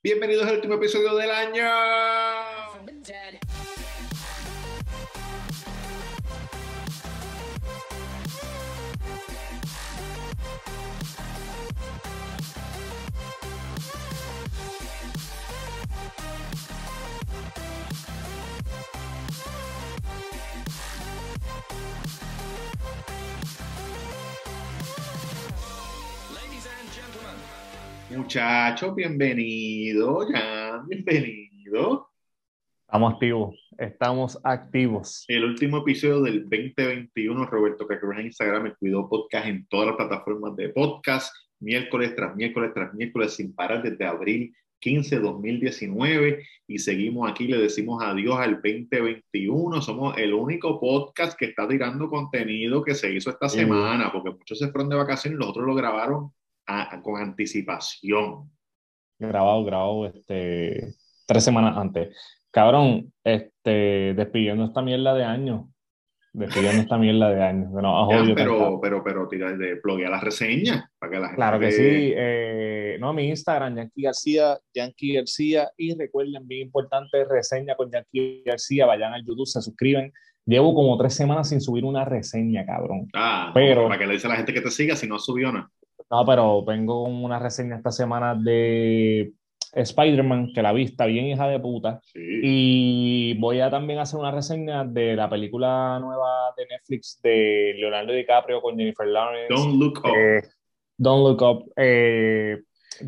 Bienvenidos al último episodio del año. Muchachos, bienvenido, ya, bienvenido. Estamos activos, estamos activos. El último episodio del 2021, Roberto Cacruz en Instagram, el Cuidó Podcast en todas las plataformas de podcast, miércoles tras miércoles tras miércoles, sin parar desde abril 15 2019 y seguimos aquí, le decimos adiós al 2021. Somos el único podcast que está tirando contenido que se hizo esta semana, porque muchos se fueron de vacaciones y los otros lo grabaron con anticipación. Grabado, grabado este, tres semanas antes. Cabrón, este, despidiendo esta mierda de año. Despidiendo esta mierda de año. pero, pero, pero, tira de bloguea la reseña para que la gente Claro que sí. Eh, no, mi Instagram, Yankee García, Yankee García. Y recuerden, bien importante, reseña con Yankee García. Vayan al YouTube, se suscriben. Llevo como tres semanas sin subir una reseña, cabrón. Ah, pero. para que le dice a la gente que te siga si no subió nada. No, pero vengo con una reseña esta semana de Spider-Man, que la vi, está bien hija de puta. Y voy a también hacer una reseña de la película nueva de Netflix de Leonardo DiCaprio con Jennifer Lawrence. Don't Look Up. Eh, Don't Look Up. Eh,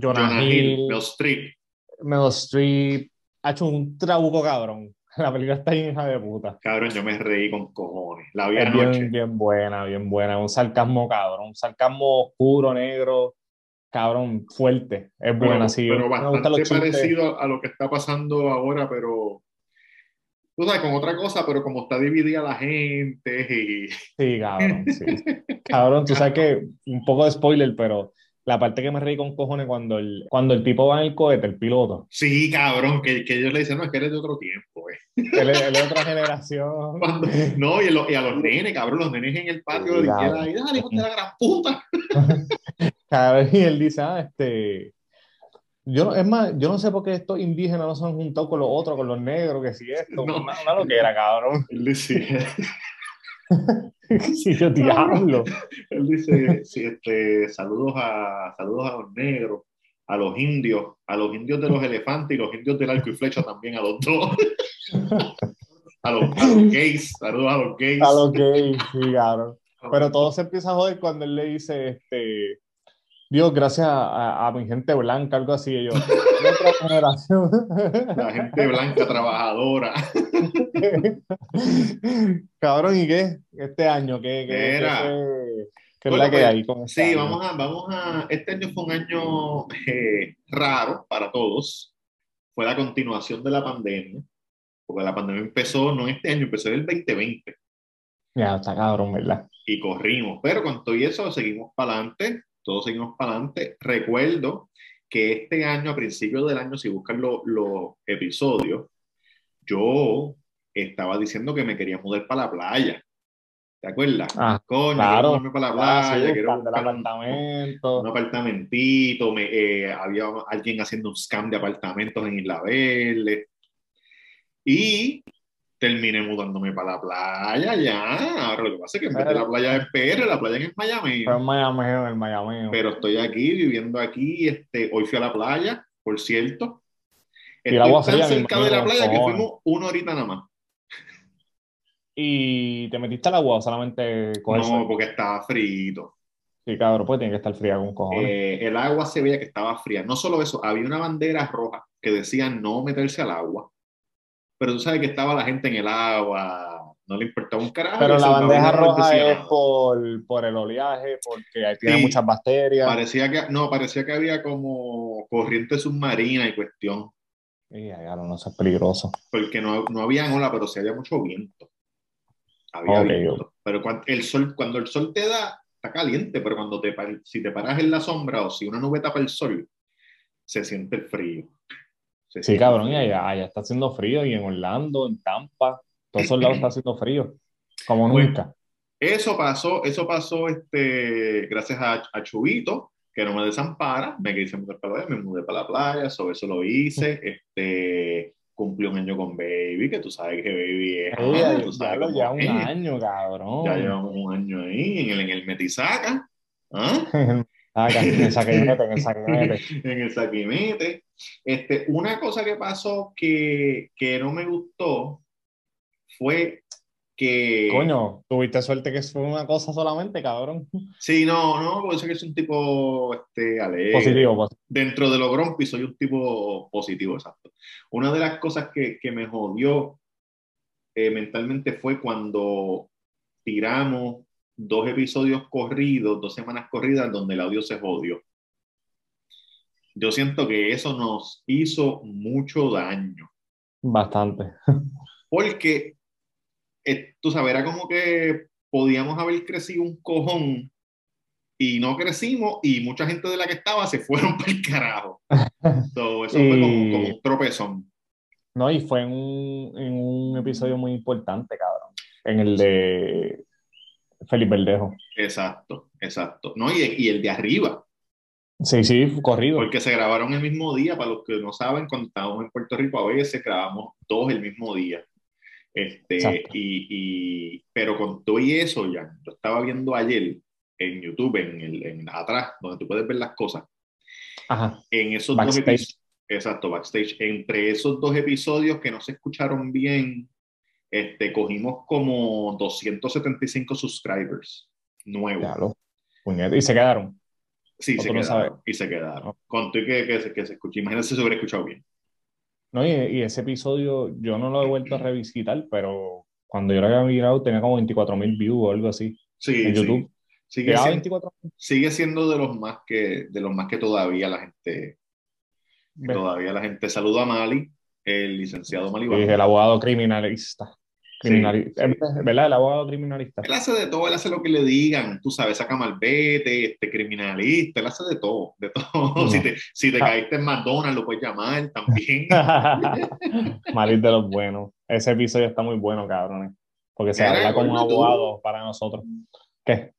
Jonah, Hill. Meryl Streep. Meryl Streep. Ha hecho un trabuco cabrón. La película está hija de puta. Cabrón, yo me reí con cojones. La vi es bien, bien buena, bien buena. Un sarcasmo cabrón. Un sarcasmo oscuro, negro. Cabrón, fuerte. Es buena, sí. Pero bastante parecido a lo que está pasando ahora, pero tú sabes, con otra cosa, pero como está dividida la gente y... Sí, cabrón, sí. cabrón, tú sabes que, un poco de spoiler, pero la parte que me reí con cojones cuando el, cuando el tipo va en el cohete, el piloto. Sí, cabrón, que, que ellos le dicen, no, es que eres de otro tiempo, eh. Él es, de otra generación. no, y, a los nenes, cabrón, los nenes en el patio de izquierda, y dale, de la gran puta. Cada vez y él dice, ah, este... Yo, es más, yo no sé por qué estos indígenas no se han juntado con los otros, con los negros, que si esto, no, no, lo que era, cabrón. Él sí, yo diablo. Él dice, sí, este, saludos, a, saludos a los negros, a los indios, a los indios de los elefantes y los indios del arco y flecha también, a los dos. a, los, gays, saludos a los gays. A los gays, sí, claro. Pero todo se empieza a joder cuando él le dice, este, Dios, gracias a, mi gente blanca, algo así, ellos. otra generación. La gente blanca trabajadora. Cabrón, ¿y qué? Este año, ¿qué, qué era? ¿Qué, es la que pues, hay con este Sí, vamos a, vamos a. Este año fue un año eh, raro para todos. Fue la continuación de la pandemia. Porque la pandemia empezó, no este año, empezó en el 2020. Ya, está cabrón, ¿verdad? Y corrimos. Pero con todo eso seguimos para adelante todos seguimos para adelante. Recuerdo que este año, a principios del año, si buscan los episodios, yo estaba diciendo que me quería mudar para la playa. ¿Te acuerdas? Ah, Coño, claro. para la playa, quiero un apartamento. Un apartamentito, me, eh, había alguien haciendo un scam de apartamentos en Isla Verde. Y terminé mudándome para la playa ya. Ahora lo que pasa es que en vez de la playa de PR, la playa es Miami. en Miami, en Miami. Pero estoy aquí, viviendo aquí. Este, hoy fui a la playa, por cierto. Estoy tan cerca de la playa que fuimos una horita nada más. ¿Y te metiste al agua o solamente con No, porque estaba frito. Sí, cabrón, pues tiene que estar fría con cojones. Eh, el agua se veía que estaba fría. No solo eso, había una bandera roja que decía no meterse al agua pero tú sabes que estaba la gente en el agua, no le importaba un carajo. Pero la bandeja roja es por, por, el oleaje, porque ahí tiene muchas bacterias. Parecía que, no, parecía que había como corriente submarina y cuestión. Y claro, no, es peligroso. Porque no, no había ola, pero sí había mucho viento. Había viento. Pero cuando el, sol, cuando el sol te da, está caliente, pero cuando te, si te paras en la sombra o si una nube tapa el sol, se siente el frío. Sí, cabrón, y allá, está haciendo frío, y en Orlando, en Tampa, todos esos lados está haciendo frío, como nunca. Eso pasó, eso pasó este, gracias a, Chubito, que no me desampara, me quise mudar para la playa, me mudé para la playa, sobre eso lo hice, este, cumplí un año con Baby, que tú sabes que Baby es... Ah, tú sabes ya, un año, cabrón. Ya llevamos un año ahí, en el, en el Metisaca. ¿ah? en el saquimete, en el saquimete. en el saquimete. Este, una cosa que pasó que, que no me gustó fue que... Coño, tuviste suerte que fue una cosa solamente, cabrón. Sí, no, no, porque sé que es un tipo este, alegre. Positivo, positivo. Dentro de lo grumpy soy un tipo positivo, exacto. Una de las cosas que, que me jodió eh, mentalmente fue cuando tiramos dos episodios corridos, dos semanas corridas, donde el audio se jodió. Yo siento que eso nos hizo mucho daño. Bastante. Porque eh, tú sabes, era como que podíamos haber crecido un cojón y no crecimos y mucha gente de la que estaba se fueron para el carajo. eso fue como, un tropezón. No, y fue en un, en un episodio muy importante, cabrón. En el de Felipe Verdejo. Exacto, exacto. No, y, y, el de arriba. Sí, sí, corrido. Porque se grabaron el mismo día, para los que no saben, cuando estábamos en Puerto Rico a veces grabamos dos el mismo día. Este, y, y, pero con todo y eso ya, yo estaba viendo ayer en YouTube, en, el, en atrás, donde tú puedes ver las cosas. Ajá. En esos dos episodios, exacto, backstage, entre esos dos episodios que no se escucharon bien, este, cogimos como 275 subscribers nuevos. Claro. Y se quedaron. Sí, se quedaron. Y se quedaron. Con que, que, se, que se escuchó. Imagínate si se hubiera escuchado bien. No, y, ese episodio yo no lo he vuelto a revisitar, pero cuando yo lo había mirado tenía como 24 mil views o algo así sí, en YouTube. Sigue, siendo, sigue siendo de los más que de los más que todavía la gente todavía la gente saluda a Mali, el licenciado Mali. el abogado criminalista. Criminalista, ¿verdad? El abogado criminalista. Él hace de todo, él hace lo que le digan, tú sabes, saca malvete, este criminalista, él hace de todo, de todo. Si te, si te ah. caíste en McDonald's, lo puedes llamar también. Malito de los buenos. Ese episodio está muy bueno, cabrones. Porque se habla como un abogado para nosotros. ¿Qué?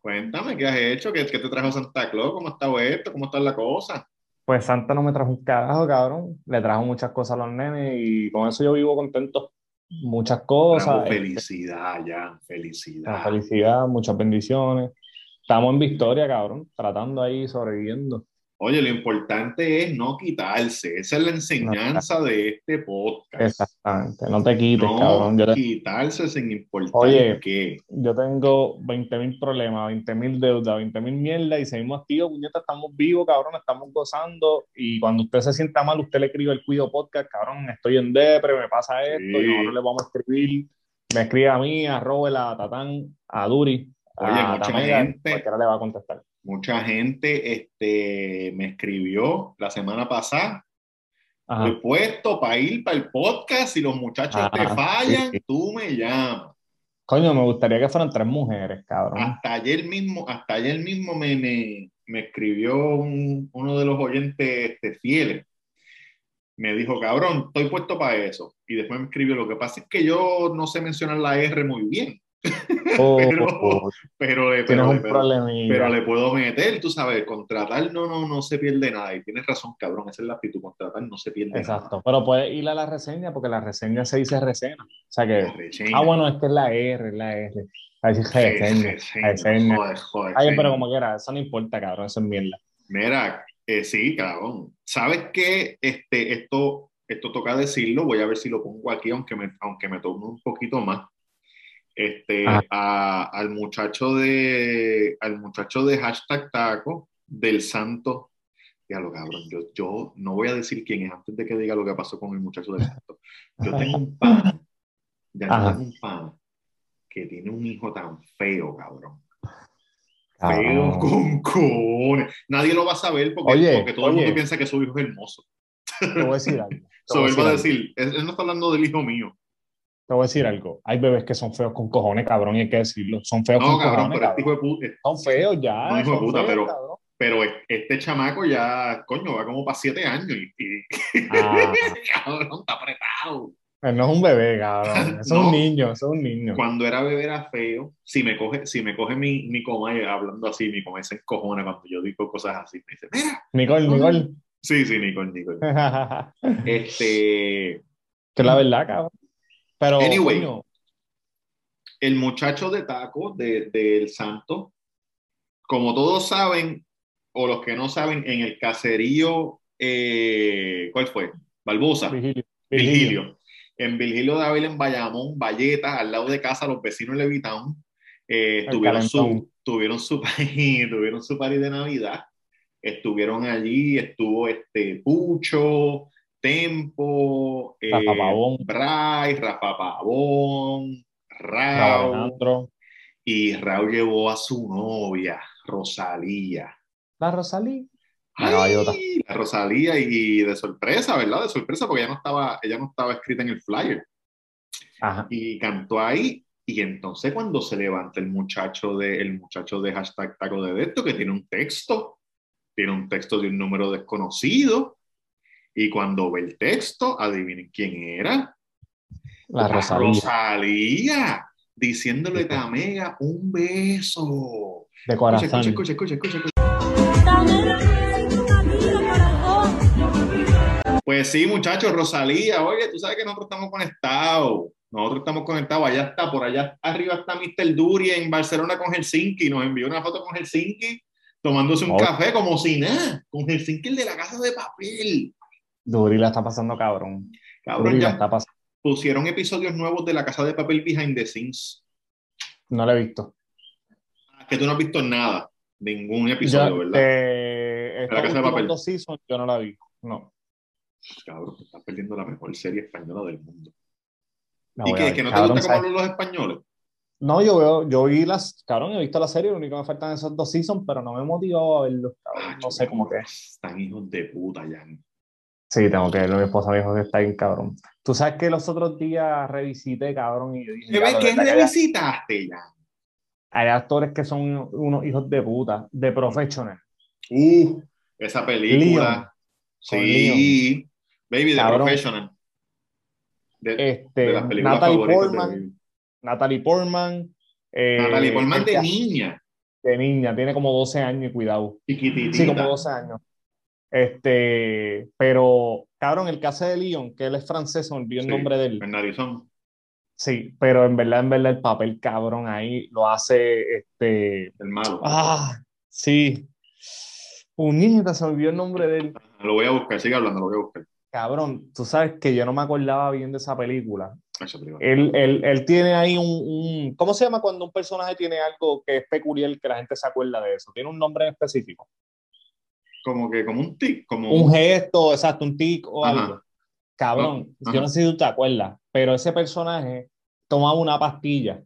Cuéntame, ¿qué has hecho? ¿Qué, ¿Qué, te trajo Santa Claus? ¿Cómo está esto? ¿Cómo está la cosa? Pues Santa no me trajo un carajo, cabrón. Le trajo muchas cosas a los nenes y con eso yo vivo contento muchas cosas. Este, felicidad, ya, felicidad. Felicidad, muchas bendiciones. Estamos en victoria, cabrón, tratando ahí, sobreviviendo. Oye, lo importante es no quitarse. Esa es la enseñanza de este podcast. Exactamente. No te quites, cabrón. No quitarse sin importar Oye, qué. Yo tengo 20 mil problemas, 20 mil deudas, 20 mil mierda y seguimos activos, puñeta, estamos vivos, cabrón, estamos gozando. Y cuando usted se sienta mal, usted le escribe el Cuido Podcast, cabrón, estoy en depre, me pasa esto, y nosotros le vamos a escribir. Me escribe a mí, a Robert, a Tatán, a Duri. Oye, a mucha gente. le va a contestar Mucha gente este, me escribió la semana pasada. He puesto para ir para el podcast. Si los muchachos te fallan, tú me llamas. Coño, me gustaría que fueran tres mujeres, cabrón. Hasta ayer mismo, hasta ayer mismo me, me, me escribió uno de los oyentes este, fieles. Me dijo, cabrón, estoy puesto para eso. Y después me escribió, lo que pasa es que yo no sé mencionar la R muy bien. Oh, pero, oh, pero, le, pero, pero, le puedo meter, tú sabes, contratar no, no, no se pierde nada. Y tienes razón, cabrón, esa es la actitud, contratar no se pierde Exacto. nada. Exacto, pero puedes ir a la reseña porque la reseña se dice reseña. O sea que, ah, bueno, es que es la R, la R. Ahí reseña. reseña. Joder, joder, Ay, pero como quiera, eso no importa, cabrón, eso es mierda. Mira, eh, sí, cabrón. ¿Sabes qué? Este, esto, esto toca decirlo, voy a ver si lo pongo aquí, aunque me, aunque me tome un poquito más este, ah. al muchacho de al muchacho de hashtag taco del santo. Ya lo cabrón yo, yo no voy a decir quién es antes de que diga lo que pasó con el muchacho del santo. Yo tengo un pan ya tengo un pan que tiene un hijo tan feo cabrón. Feo con cojones. Nadie lo va a saber porque, porque todo el mundo piensa que su hijo es hermoso. Te voy a decir algo él va a decir él no está hablando del hijo mío te voy a decir algo. Hay bebés que son feos con cojones, cabrón, y hay que decirlo. Son feos con cojones. Pero este hijo de son feos ya. No, hijo de puta, pero, pero este chamaco ya, coño, va como para siete años y, ah. cabrón, está apretado. no es un bebé, cabrón. Es un niño, es un niño. Cuando era bebé era feo. Si me coge, si me coge mi, mi coma hablando así, mi coma se encojona cuando yo digo cosas así. Me dice, mira. Nicole, Nicole. Sí, sí, Nicole, Nicole. este. Que la verdad, cabrón. Pero. Anyway, el muchacho de taco del de, Santo, como todos saben, o los que no saben, en el caserío, eh, ¿cuál fue? Barbosa. Virgilio. En Virgilio de Ávila, en Bayamón, Valleta, al lado de casa, los vecinos de Levitown, eh, tuvieron, su, tuvieron, su, tuvieron su party de Navidad. Estuvieron allí, estuvo este Pucho, Tempo, Rafa eh, Pavón. Bray, Rafa Pavón, Raúl. Y Raúl llevó a su novia, Rosalía. La Rosalía. la Rosalía y de sorpresa, ¿verdad? De sorpresa porque ella no estaba, ella no estaba escrita en el flyer. Y cantó ahí y entonces cuando se levanta el muchacho de, el muchacho de hashtag taco de esto que tiene un texto, tiene un texto de un número desconocido y cuando ve el texto, adivinen quién era. La, Rosalía. Rosalía. Diciéndole a Mega un beso. De corazón. Escucha, escucha, escucha. Pues sí, muchachos, Rosalía, oye, tú sabes que nosotros estamos conectados. Nosotros estamos conectados, allá está, por allá arriba está Mr. Duri en Barcelona con Helsinki. Nos envió una foto con Helsinki tomándose un café como si nada, con Helsinki el de la casa de papel. Duri la está pasando cabrón. Cabrón, ya está pasando. pusieron episodios nuevos de la casa de papel behind the scenes. No la he visto. Ah, que tú no has visto nada, ningún episodio, ¿verdad? Eh, la casa de papel. Seasons, yo no la vi, no. Cabrón, te estás perdiendo la mejor serie española del mundo. ¿Y qué? ¿Que no te gusta cómo hablan los españoles? No, yo veo, yo vi las, cabrón, he visto la serie, lo único que me faltan esos dos seasons, pero no me motivó a verlos, cabrón. no sé cómo que. Están hijos de puta, Jan. Sí, tengo que verlo. Mi esposa me dijo que está bien cabrón. Tú sabes que los otros días revisité, cabrón, y yo dije. ¿Qué, revisitaste ya? Hay actores que son unos hijos de puta, de Professional. Uh, esa película. sí. Baby, de Professional. De, este, las películas Natalie Portman. Natalie Portman. Eh, Natalie Portman de niña. De niña, tiene como 12 años, cuidado. Sí, como 12 años. Este, pero, cabrón, el caso de Leon, que él es francés, me olvidó el nombre de él. Bernardison. Sí, pero en verdad, en verdad, el papel cabrón ahí lo hace este. El malo. Ah, sí. Unita, se olvidó el nombre de él. Lo voy a buscar, sigue hablando, lo voy a buscar. Cabrón, tú sabes que yo no me acordaba bien de esa película. Él, él, él, tiene ahí un, un, ¿Cómo se llama cuando un personaje tiene algo que es peculiar que la gente se acuerda de eso? Tiene un nombre específico como que como un tic, como un gesto, exacto, un tic o algo. Cabrón, yo no sé si tú te acuerdas, pero ese personaje tomaba una pastilla.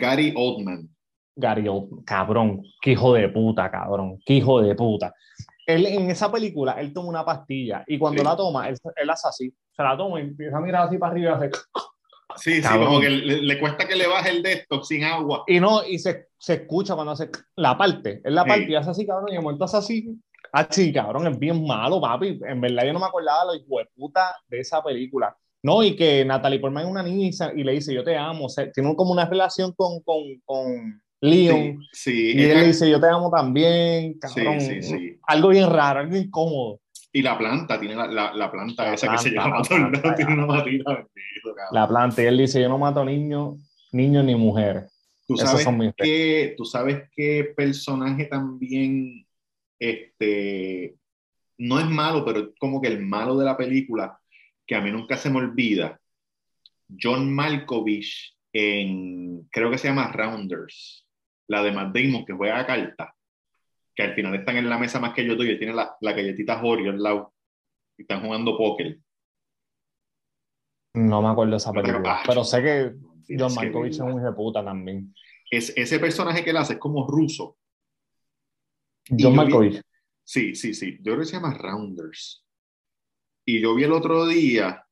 Gary Oldman. Gary Oldman, cabrón, qué hijo de puta, cabrón, qué hijo de puta. Él en esa película, él toma una pastilla y cuando la toma, él, él, hace así, se la toma y empieza a mirar así para arriba y hace... Sí, sí, como que le, cuesta que le baje el de esto sin agua. Y no, y se, se escucha cuando hace la parte, es la parte y hace así, cabrón, y de momento hace así, Ah, sí, cabrón, es bien malo, papi. En verdad yo no me acordaba de puta de esa película. No, y que Natalie Portman es una niña y le dice, yo te amo. O sea, tiene como una relación con, con, con Leon. Sí, y él le dice, yo te amo también, cabrón. Sí, sí, sí. Algo bien raro, algo incómodo. Y la planta, tiene la, la, planta esa que se llama planta, tiene una matita La planta, y él dice, yo no mato niños, niños ni mujeres. ¿Tú sabes, que, ¿Tú sabes qué personaje también este, no es malo, pero es como que el malo de la película, que a mí nunca se me olvida, John Malkovich en, creo que se llama Rounders, la de Matt Damon que juega a carta, que al final están en la mesa más que yo y tiene la, la galletita Oreo al lado, y están jugando póker. No me acuerdo de esa película, pero, sé que John Malkovich es un hijo de puta también. Es, ese personaje que él hace es como ruso, John Malkovich. Sí, sí, sí. Yo creo que se llama Rounders. Y yo vi el otro día,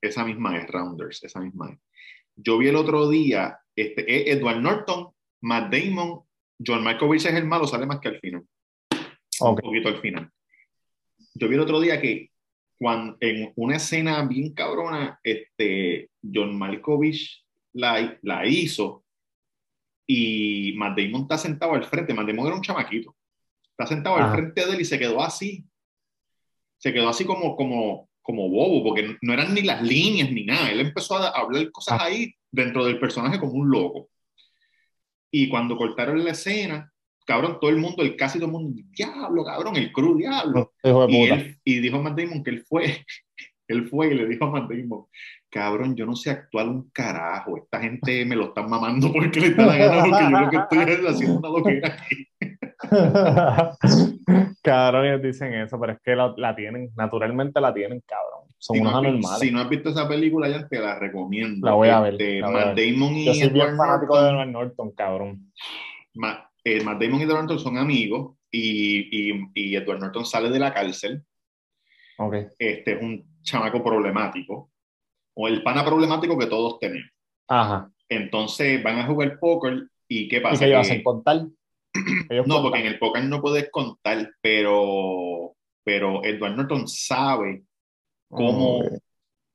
esa misma es Rounders, esa misma es. Yo vi el otro día, este, Edward Norton, Matt Damon, John Malkovich es el malo, sale más que al final. Un poquito al final. Yo vi el otro día que cuando, en una escena bien cabrona, este, John Malkovich la, la hizo y Matt Damon está sentado al frente. Matt Damon era un chamaquito. Está sentado al frente de él y se quedó así. Se quedó así como, como, como bobo, porque no eran ni las líneas ni nada. Él empezó a hablar cosas ah. ahí dentro del personaje como un loco. Y cuando cortaron la escena, cabrón, todo el mundo, el casi todo el mundo, diablo, cabrón, el cru, diablo. y, dijo Matt Damon que él fue, él fue y le dijo a Matt Damon, cabrón, yo no sé actuar un carajo, esta gente me lo están mamando porque le está la gana, porque yo lo que estoy haciendo una loquera aquí. cabrón, ellos dicen eso, pero es que la, tienen, naturalmente la tienen, cabrón. Son si unos no anormales. Si no has visto esa película, ya te la recomiendo. La voy a ver. Este, Matt Damon y Yo soy bien fanático de Edward Norton, cabrón. Eh, Matt, Damon y Edward Norton son amigos y, y, y, Edward Norton sale de la cárcel. Okay. Este es un chamaco problemático o el pana problemático que todos tenemos. Ajá. Entonces van a jugar póker y ¿qué pasa? ¿Y qué a contar? No, porque en el póker no puedes contar, pero, pero Edward Norton sabe cómo,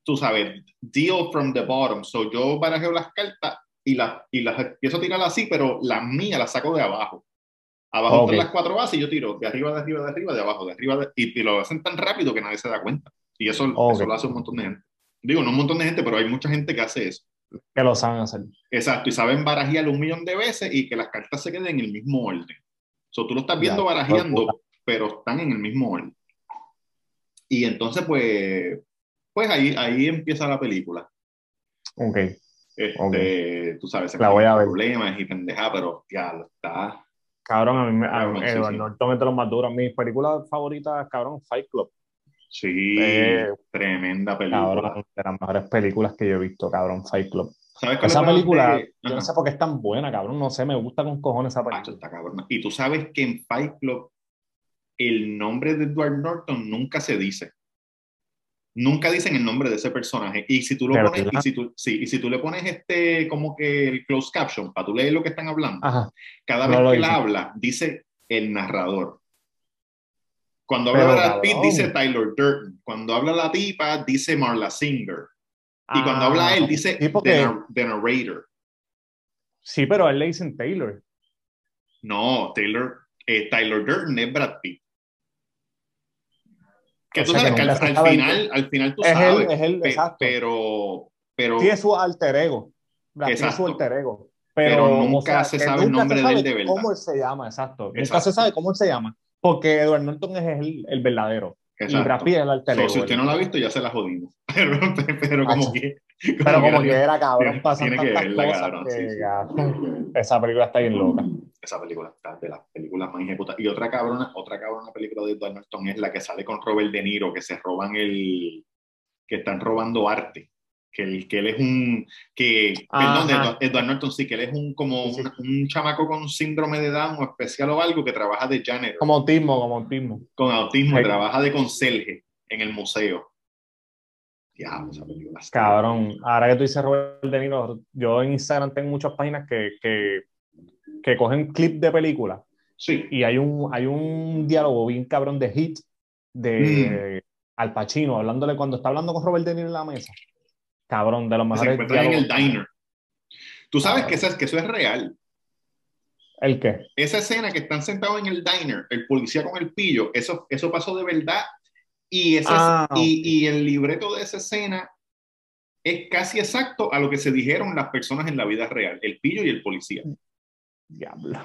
tú sabes, deal from the bottom. So yo barajeo las cartas y las, y las empiezo a tirar así, pero las mías las saco de abajo. Abajo están las cuatro bases y yo tiro de arriba, de arriba, de arriba, de abajo, de arriba, y, lo hacen tan rápido que nadie se da cuenta. Y eso, eso lo hace un montón de gente. Digo, no un montón de gente, pero hay mucha gente que hace eso. Que lo saben hacer. Exacto, y saben barajear un millón de veces y que las cartas se queden en el mismo orden. So, tú lo estás viendo barajeando, pero están en el mismo orden. Y entonces, pues, pues ahí, ahí empieza la película. Ok. Este, Tú sabes, la voy a ver. problemas y pendeja, pero ya lo está. Cabrón, a mí me, a, Norton es de los más duros. Mis películas favoritas, cabrón, Fight Club. Sí, eh, tremenda película. de las mejores películas que yo he visto, cabrón, Fight Club. esa película, yo no sé por qué es tan buena, cabrón, no sé, me gusta con cojones esa película. Cabrón. Y tú sabes que en Fight Club el nombre de Edward Norton nunca se dice. Nunca dicen el nombre de ese personaje. Y si tú lo pones, y si tú, sí, y si tú le pones este como que el closed caption para tú leer lo que están hablando, cada vez que él habla, dice el narrador. Cuando habla Brad Pitt, dice Tyler Durden. Cuando habla la tipa, dice Marla Singer. Y cuando habla ah, él, dice the, Narrator. Sí, pero a él le dicen Taylor. No, Taylor, eh, Tyler Durden es Brad Pitt. Que tú sabes que, al, final, al final tú es sabes. es él, exacto. Pero, pero. Sí, es su alter ego. Brad Pitt es su alter ego. Pero, nunca se sabe el nombre de él de verdad. ¿Cómo él se llama? Exacto. Nunca se sabe cómo él se llama. Porque Edward Norton es el, el verdadero. Exacto. Y Brad Pitt es el alter Si usted no lo ha visto, ya se la jodimos. Pero, pero como que. pero como que era cabrón, tiene, tiene que verla, cabrón. Que, sí, Esa película está bien loca. Esa película está de las películas más ejecutas. Y otra cabrona, otra cabrona película de Edward Norton es la que sale con Robert De Niro, que se roban el. que están robando arte que él, que él es un, que, perdón, Edward, Norton, sí, que él es un, como Un, chamaco con síndrome de Down o especial o algo que trabaja de janitor. Como autismo, como autismo. Con autismo, trabaja de conserje en el museo. Ya, esa película Cabrón, ahora que tú dices Robert De Niro, yo en Instagram tengo muchas páginas que, que, que cogen clips de películas. Sí. Y hay un, hay un diálogo bien cabrón de Hit de mm. Al Pacino, hablándole cuando está hablando con Robert De Niro en la mesa cabrón, de los mejores. Se encuentran en el diner. Tú sabes que, eso, que eso es real. ¿El qué? Esa escena que están sentados en el diner, el policía con el pillo, eso, eso pasó de verdad. Y, esa, ah, y, y, el libreto de esa escena es casi exacto a lo que se dijeron las personas en la vida real, el pillo y el policía. Diablo.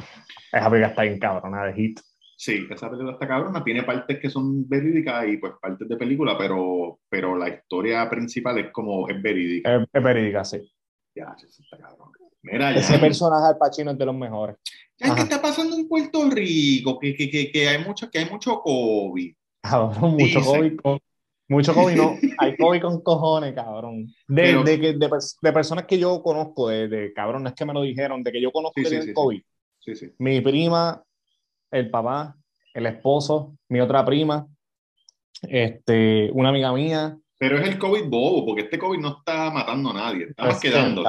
Esa película está en cabrona de hit. Sí, esa película está cabrona, tiene partes que son verídicas y pues partes de película, pero, pero la historia principal es como, es verídica. Es, verídica, sí. Ya, está cabrón. Mira, Ese personaje al Pacino es de los mejores. ¿Qué está pasando en Puerto Rico? Que, que, que, que, hay, mucho, que hay mucho COVID. Cabrón, mucho COVID. mucho COVID, no. Hay COVID con cojones, cabrón. De, de, de, de, personas que yo conozco, de, de cabrón, es que me lo dijeron, de que yo conozco que tienen COVID. Sí, sí. Mi prima el papá, el esposo, mi otra prima, este, una amiga mía. Pero es el COVID bobo, porque este COVID no está matando a nadie, estamos quedando.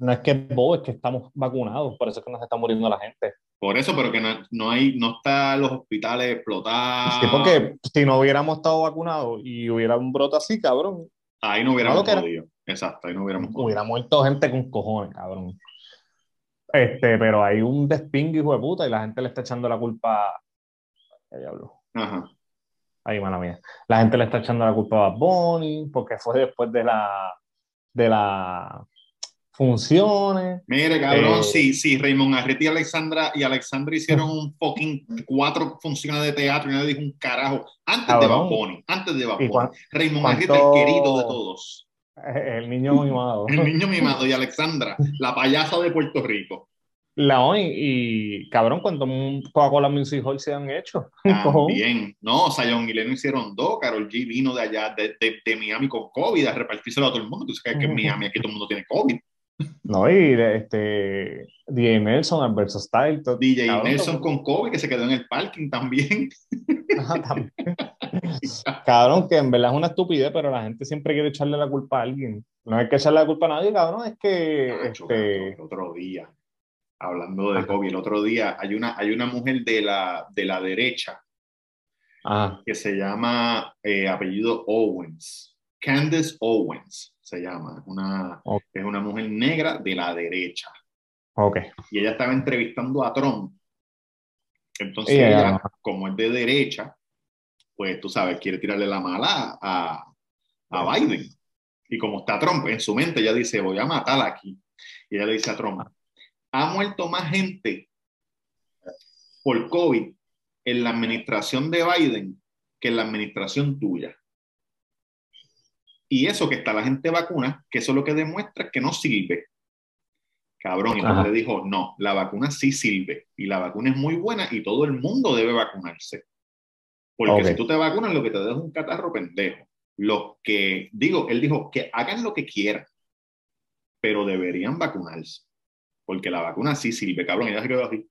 no es que es bobo, es que estamos vacunados, por eso es que nos está muriendo la gente. Por eso, pero que no, no hay, no están los hospitales explotados. Sí, porque si no hubiéramos estado vacunados y hubiera un brote así, cabrón. Ahí no hubiéramos podido. Exacto, ahí no hubiéramos podido. Hubiera muerto gente con cojones, cabrón. Este, pero hay un despingue, hijo de puta, y la gente le está echando la culpa. ¿Qué diablo? Ajá. Ay, mala mía. La gente le está echando la culpa a Bonnie porque fue después de la, de la funciones. Mire, cabrón, eh, si, Raymond Arretti y Alexandra y Alexandra hicieron un fucking cuatro funciones de teatro y nadie dijo un carajo antes de Bad antes de Bad Raymond Arretti, el querido de todos. El niño mimado. el niño mimado y Alexandra, la payasa de Puerto Rico. La hoy y cabrón, cuando Coca-Cola Music Hall se han hecho. También, no, Sayon y Leno hicieron dos, Carol G vino de allá, de, de, Miami con COVID, a repartírselo a todo el mundo. Tú sabes que en Miami aquí todo el mundo tiene COVID. No, y este, DJ Nelson, Alberto Style. DJ Nelson con COVID, que se quedó en el parking también. también. cabrón, que en verdad es una estupidez, pero la gente siempre quiere echarle la culpa a alguien. No hay que echarle la culpa a nadie, cabrón, es que... este... el otro día, hablando de COVID, el otro día hay una, hay una mujer de la, de la derecha que se llama eh, apellido Owens, Candace Owens se llama, una, es una mujer negra de la derecha. Okay. Y ella estaba entrevistando a Trump. Entonces ella, como es de derecha, pues tú sabes, quiere tirarle la mala a, a Biden. Y como está Trump en su mente, ella dice, voy a matar aquí. Y ella le dice a Trump, ha muerto más gente por COVID en la administración de Biden que en la administración tuya. Y eso que está la gente vacuna, que eso lo que demuestra que no sirve. Cabrón, y le dijo, no, la vacuna sí sirve y la vacuna es muy buena y todo el mundo debe vacunarse. Porque si tú te vacunas, lo que te da es un catarro pendejo. Lo que, digo, él dijo que hagan lo que quieran, pero deberían vacunarse. Porque la vacuna sí sirve, cabrón, y ya se quedó así.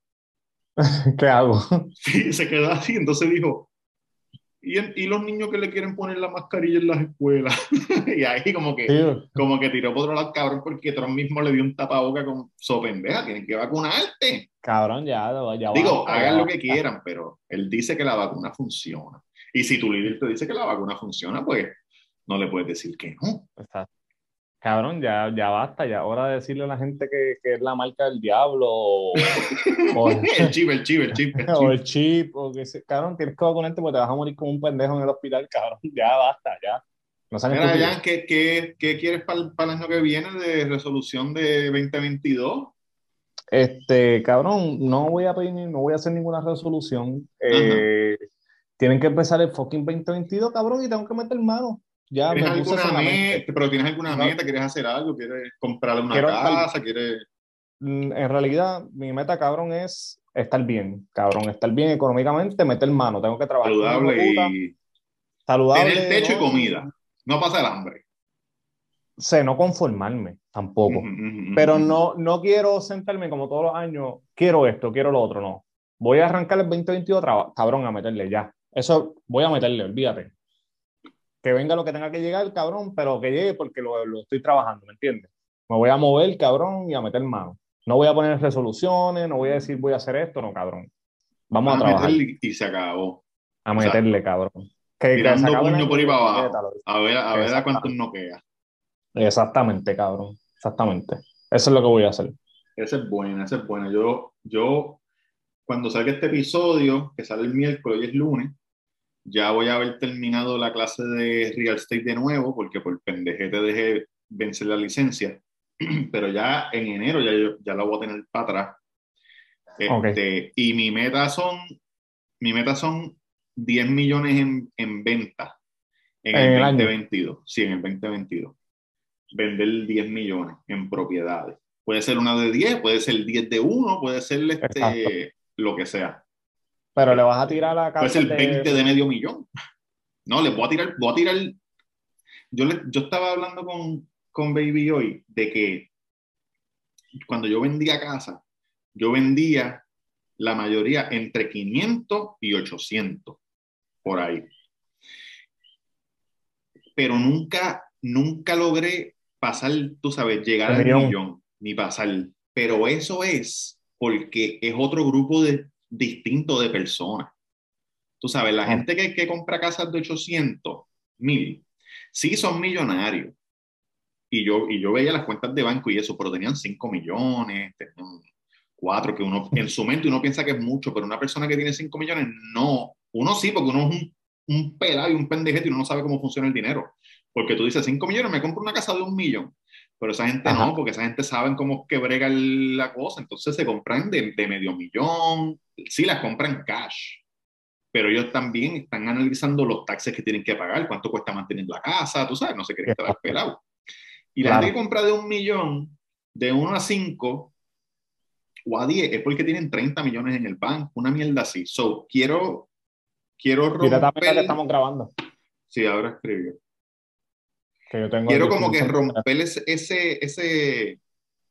¿Qué hago? Sí, se quedó así, entonces dijo, y, los niños que le quieren poner la mascarilla en las escuelas. y ahí como que, como que tiró por otro lado, cabrón, porque Trump mismo le dio un tapaboca con so pendeja, tienen que vacunarte. Cabrón, ya, ya Digo, hagan lo que quieran, pero él dice que la vacuna funciona. Y si tu líder te dice que la vacuna funciona, pues no le puedes decir que no. Exacto. Cabrón, ya, ya basta, ya hora de decirle a la gente que, que es la marca del diablo. O, el chip, el chip, el chip. O el chip, o que se, cabrón, tienes que vacunarte porque te vas a morir como un pendejo en el hospital, cabrón. Ya basta, ya. No Mira, Jan, ¿qué, qué, qué quieres para el, para el año que viene de resolución de 2022? Este, cabrón, no voy a pedir, no voy a hacer ninguna resolución. Eh, tienen que empezar el fucking 2022, cabrón, y tengo que meter mano. Ya ¿Tienes alguna meta, pero tienes alguna meta, quieres hacer algo, quieres comprarle una casa, quieres... Mm, en realidad, mi meta, cabrón, es estar bien, cabrón, estar bien económicamente, meter mano, tengo que trabajar. Saludable y... Saludable. Tener techo y comida, no pasa el hambre. Sé, no conformarme tampoco. pero no, no quiero sentarme como todos los años, quiero esto, quiero lo otro, no. Voy a arrancar el 2022, cabrón, a meterle ya. Eso voy a meterle, olvídate que venga lo que tenga que llegar, cabrón, pero que llegue porque lo, lo, estoy trabajando, ¿me entiendes? Me voy a mover, cabrón, y a meter mano. No voy a poner resoluciones, no voy a decir voy a hacer esto, no, cabrón. Vamos a, trabajar. Y se acabó. A meterle, cabrón. Que, tirando puño por ahí para abajo. A ver, a, ver a cuántos no queda. Exactamente, cabrón. Exactamente. Eso es lo que voy a hacer. Ese es bueno, ese es bueno. Yo, yo, cuando salga este episodio, que sale el miércoles y es lunes, ya voy a haber terminado la clase de real estate de nuevo, porque por pendejete dejé vencer la licencia, pero ya en enero ya, ya la voy a tener para atrás. Este, y mi meta son, mi meta son 10 millones en, en venta en, el, 2022. Sí, en el 2022. Vender 10 millones en propiedades. Puede ser una de 10, puede ser 10 de 1, puede ser este, lo que sea. Pero le vas a tirar la casa. Pues el 20 de... medio millón. No, le voy a tirar, voy a tirar. Yo, le, yo estaba hablando con, con Baby hoy de que cuando yo vendía casa, yo vendía la mayoría entre 500 y 800 por ahí. Pero nunca, nunca logré pasar, tú sabes, llegar al millón, ni pasar. Pero eso es porque es otro grupo de, distinto de personas. Tú sabes, la gente que, que compra casas de 800 mil, sí son millonarios. Y yo, y yo veía las cuentas de banco y eso, pero tenían 5 millones, tenían 4, que uno en su mente uno piensa que es mucho, pero una persona que tiene 5 millones, no. Uno sí, porque uno es un, un pelado y un pendejete y uno no sabe cómo funciona el dinero. Porque tú dices 5 millones, me compro una casa de un millón. Pero esa gente no, porque esa gente sabe cómo que brega la cosa. Entonces se compran de, de medio millón. Sí, las compran cash pero ellos también están analizando los taxes que tienen que pagar, cuánto cuesta mantener la casa, tú sabes, no se quieren estar pelado. Y la gente que compra de un millón, de uno a cinco o a diez, es porque tienen 30 millones en el banco, una mierda así. So, quiero, quiero romper... que estamos grabando. Sí, ahora escribió. Que yo tengo quiero como que romper ese, ese, ese...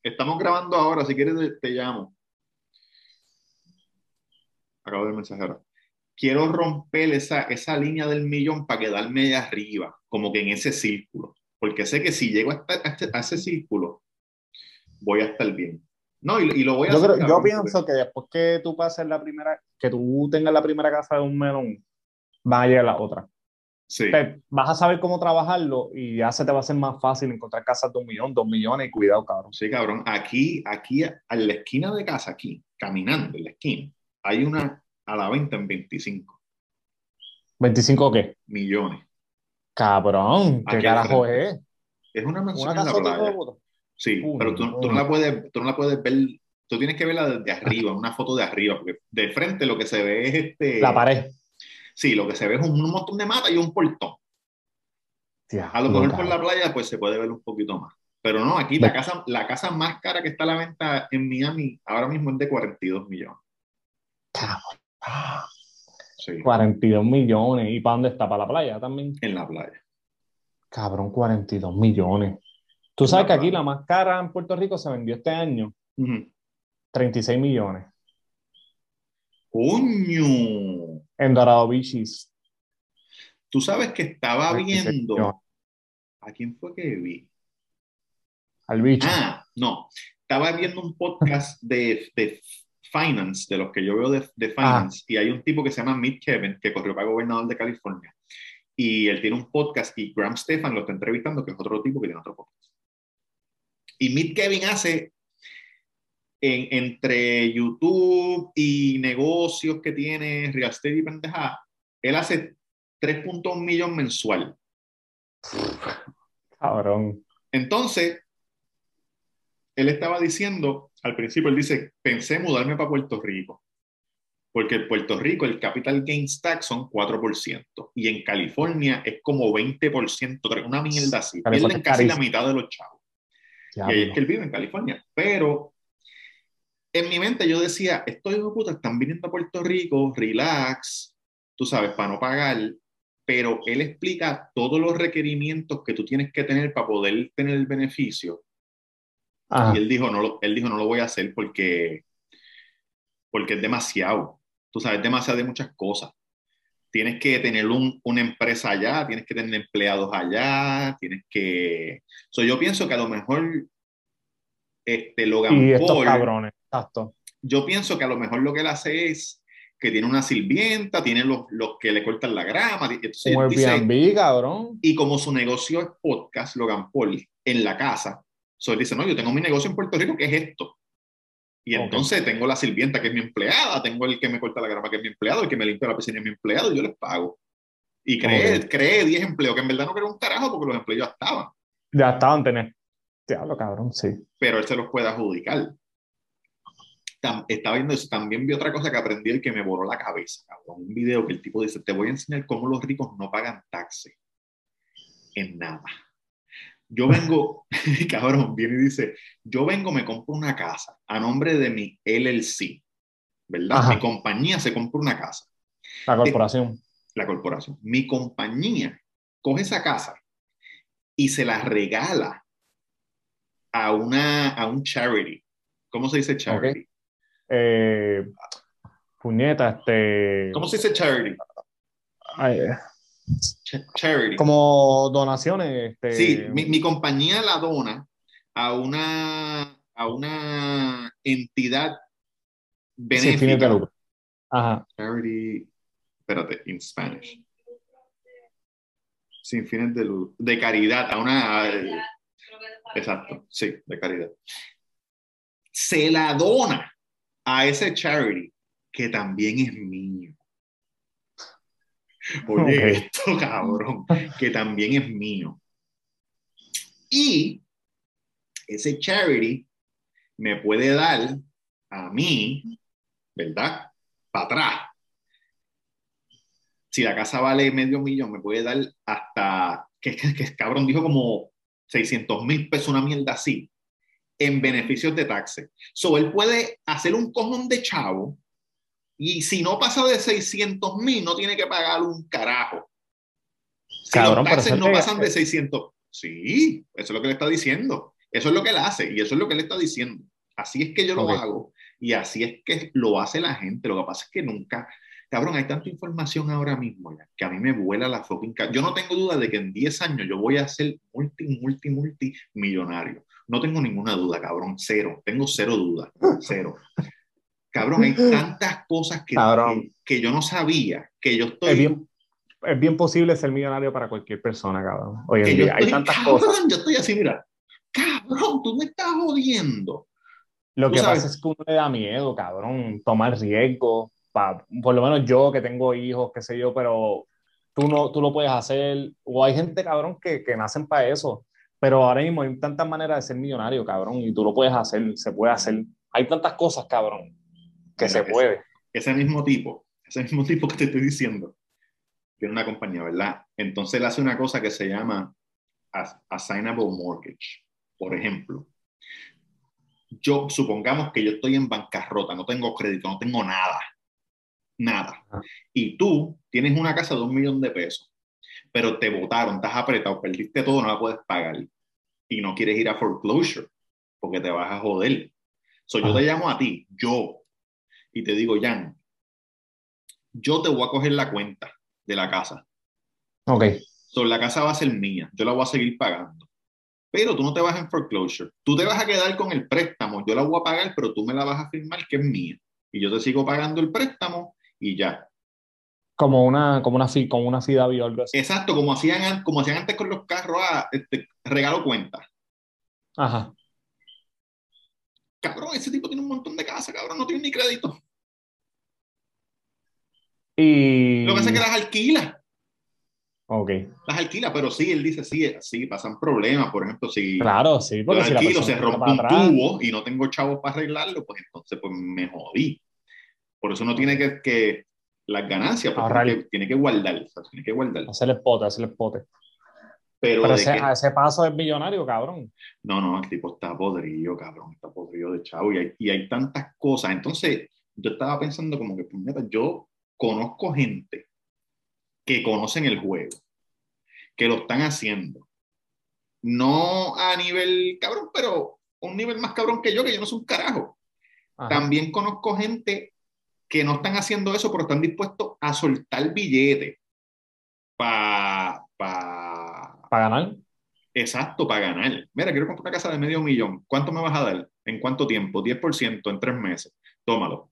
Estamos grabando ahora, si quieres te, llamo. Acabo de mensaje quiero romper esa, esa línea del millón para quedarme de arriba, como que en ese círculo, porque sé que si llego a, este, a, ese círculo, voy a estar bien. No, y, lo voy a yo hacer. yo pienso que después que tú pases la primera, que tú tengas la primera casa de un melón, va a llegar la otra. Sí. vas a saber cómo trabajarlo y ya se te va a hacer más fácil encontrar casas de un millón, dos millones y cuidado, cabrón. Sí, cabrón. Aquí, aquí, a la esquina de casa, aquí, caminando en la esquina, hay una a la venta en 25. ¿25 qué? Millones. Cabrón, ¿qué carajo es? Es una mansión en la playa. Sí, pero tú, no la puedes, tú no la puedes ver, tú tienes que verla desde arriba, una foto de arriba, porque de frente lo que se ve es este... La pared. Sí, lo que se ve es un, montón de mata y un portón. a lo mejor por la playa pues se puede ver un poquito más. Pero no, aquí la casa, la casa más cara que está a la venta en Miami ahora mismo es de 42 millones. Cabrón. 42 millones. ¿Y para dónde está? ¿Para la playa también? En la playa. Cabrón, 42 millones. Tú sabes que aquí la más cara en Puerto Rico se vendió este año. 36 millones. ¡Coño! En Dorado Beaches. Tú sabes que estaba viendo. ¿A quién fue que vi? Al bicho. Ah, no. Estaba viendo un podcast de, de finance, de los que yo veo de, de ah. finance, y hay un tipo que se llama Mick Kevin, que corrió para gobernador de California, y él tiene un podcast y Graham Stefan lo está entrevistando, que es otro tipo que tiene otro podcast. Y Mick Kevin hace en, entre YouTube y negocios que tiene, real estate y pendeja, él hace 3.1 millón mensual. Cabrón. Entonces, él estaba diciendo, al principio él dice, pensé mudarme para Puerto Rico, porque en Puerto Rico el capital gains tax son 4% y en California es como 20%, una mierda así, pierden casi la mitad de los chavos. y ahí es que él vive en California, pero en mi mente yo decía, estos hijos puta están viniendo a Puerto Rico, relax, tú sabes, para no pagar, pero él explica todos los requerimientos que tú tienes que tener para poder tener el beneficio y él dijo, no lo, él dijo, no lo voy a hacer porque, porque es demasiado. Tú sabes, demasiado de muchas cosas. Tienes que tener un, una empresa allá, tienes que tener empleados allá, tienes que... So, yo pienso que a lo mejor este, Logan y estos cabrones, exacto. Yo pienso que a lo mejor lo que él hace es que tiene una sirvienta, tiene los, los que le cortan la grama. Entonces, dice, cabrón. Y como su negocio es podcast, Logan Paul, en la casa, So él dice, no, yo tengo mi negocio en Puerto Rico, ¿qué es esto? Y entonces tengo la sirvienta que es mi empleada, tengo el que me corta la grama que es mi empleado, el que me limpia la piscina es mi empleado y yo les pago. Y cree, cree 10 empleos, que en verdad no creo un carajo porque los empleos ya estaban. Ya estaban, tener. Diablo, cabrón, sí. Pero él se los puede adjudicar. Estaba viendo eso. También vi otra cosa que aprendí el que me borró la cabeza, cabrón. Un video que el tipo dice, te voy a enseñar cómo los ricos no pagan taxes en nada. Yo vengo, cabrón, viene y dice, yo vengo, me compro una casa a nombre de mi LLC, ¿verdad? Mi compañía se compra una casa. La corporación. La corporación. Mi compañía coge esa casa y se la regala a, una, a un charity. ¿Cómo se dice charity? Eh, puñeta, este... ¿Cómo se dice charity? Ay, eh, charity. Como donaciones. Este... Sí, mi, compañía la dona a una, a una entidad benéfica. lucro. Ajá. Charity, espérate, in Spanish. Sin fines de lucro. De caridad, a una. exacto, sí, de caridad. Se la dona a ese charity que también es mío. Oye, esto, cabrón, que también es mío. Y ese charity me puede dar a mí, ¿verdad? Para atrás. Si la casa vale medio millón, me puede dar hasta, que, que, que cabrón dijo como 600 mil pesos, una mierda así, en beneficios de taxes. So, él puede hacer un cojón de chavo y si no pasa de 600 mil, no tiene que pagar un carajo. Si cabrón, los taxes no pasan de 600, sí, eso es lo que le está diciendo. Eso es lo que él hace y eso es lo que él está diciendo. Así es que yo lo hago y así es que lo hace la gente. Lo que pasa es que nunca, cabrón, hay tanta información ahora mismo ya, que a mí me vuela la fucking Yo no tengo duda de que en 10 años yo voy a ser multi, multi, multi millonario. No tengo ninguna duda, cabrón, cero. Tengo cero dudas, cero. Cabrón, hay tantas cosas que, que, yo no sabía, que yo estoy... Es bien, es bien posible ser millonario para cualquier persona, cabrón. Hoy en día hay tantas cosas. Yo estoy así, mira, cabrón, tú me estás jodiendo. Lo que pasa es que uno le da miedo, cabrón, tomar riesgo. por lo menos yo que tengo hijos, qué sé yo, pero tú, no, tú lo puedes hacer. O hay gente, cabrón, que, que nacen para eso. Pero ahora mismo hay tantas maneras de ser millonario, cabrón, y tú lo puedes hacer, se puede hacer. Hay tantas cosas, cabrón, que se puede. Ese mismo tipo, ese mismo tipo que te estoy diciendo, tiene una compañía, ¿verdad? Entonces él hace una cosa que se llama assignable mortgage. Por ejemplo, yo supongamos que yo estoy en bancarrota, no tengo crédito, no tengo nada, nada. Y tú tienes una casa de un millón de pesos, pero te votaron, estás apretado, perdiste todo, no la puedes pagar y no quieres ir a foreclosure porque te vas a joder. So, yo te llamo a ti, yo, y te digo, Jan, yo te voy a coger la cuenta de la casa. Ok. So, la casa va a ser mía, yo la voy a seguir pagando pero tú no te vas en foreclosure. Tú te vas a quedar con el préstamo, yo la voy a pagar, pero tú me la vas a firmar que es mía. Y yo te sigo pagando el préstamo y ya. Como una, como una, como una FIDA o algo así. Exacto, como hacían, como hacían antes con los carros, ah, este, regalo cuenta. Ajá. Cabrón, ese tipo tiene un montón de casas, cabrón, no tiene ni crédito. Y... Lo que hace es que las alquila. Ok. Las alquila, pero sí, él dice, sí, sí, pasan problemas. Por ejemplo, si claro, sí, porque si alquilo, se rompe un tubo y no tengo chavos para arreglarlo, pues entonces pues me jodí. Por eso uno tiene que, que las ganancias, pues, tiene, que, guardar, tiene que guardar. Hacerle pote, hacerle pote. Pero, ese, a ese paso es millonario, cabrón. No, no, el tipo está podrido, cabrón, está podrido de chavo y hay, y hay tantas cosas. Entonces, yo estaba pensando como que, pues, yo conozco gente que conocen el juego, que lo están haciendo. No a nivel cabrón, pero un nivel más cabrón que yo, que yo no soy un carajo. También conozco gente que no están haciendo eso, pero están dispuestos a soltar billetes para pa, ganar. Exacto, para ganar. Mira, quiero comprar una casa de medio millón. ¿Cuánto me vas a dar? ¿En cuánto tiempo? 10% en tres meses. Tómalo.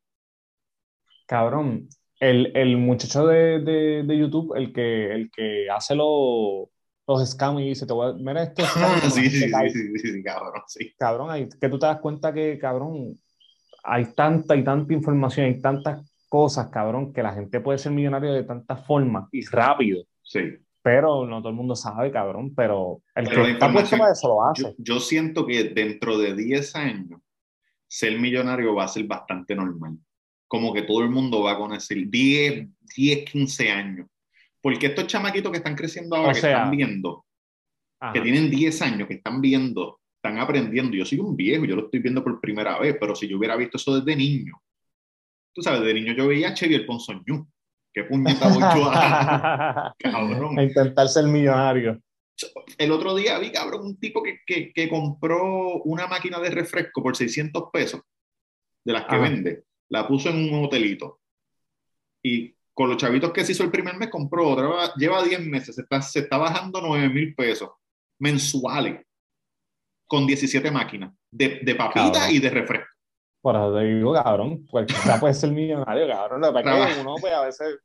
Cabrón, el, el muchacho de, de, de, YouTube, el que, el que hace los los scams y dice, te voy a... Mira esto. sí, sí, sí, sí, cabrón, sí. Cabrón, que tú te das cuenta que, cabrón, hay tanta y tanta información, hay tantas cosas, cabrón, que la gente puede ser millonario de tantas formas y rápido. Sí. Pero no todo el mundo sabe, cabrón, pero el que está puesto para eso lo hace. Yo, yo siento que dentro de 10 años, ser millonario va a ser bastante normal como que todo el mundo va a conocer 10, 10, 15 años. Porque estos chamaquitos que están creciendo ahora, que están viendo, que tienen 10 años, que están viendo, están aprendiendo. Yo soy un viejo, yo lo estoy viendo por primera vez, pero si yo hubiera visto eso desde niño, tú sabes, de niño yo veía a el Ponzoñú. Qué puñeta voy yo a... cabrón. A intentar ser millonario. El otro día vi, cabrón, un tipo que, que, que compró una máquina de refresco por 600 pesos, de las que vende la puso en un hotelito. Y con los chavitos que se hizo el primer mes, compró otra. Lleva 10 meses, se está, se está bajando 9 mil pesos mensuales con 17 máquinas de, de papita y de refresco. Por eso te digo, cabrón, cualquiera puede ser millonario, cabrón. Lo que que uno, pues, a veces,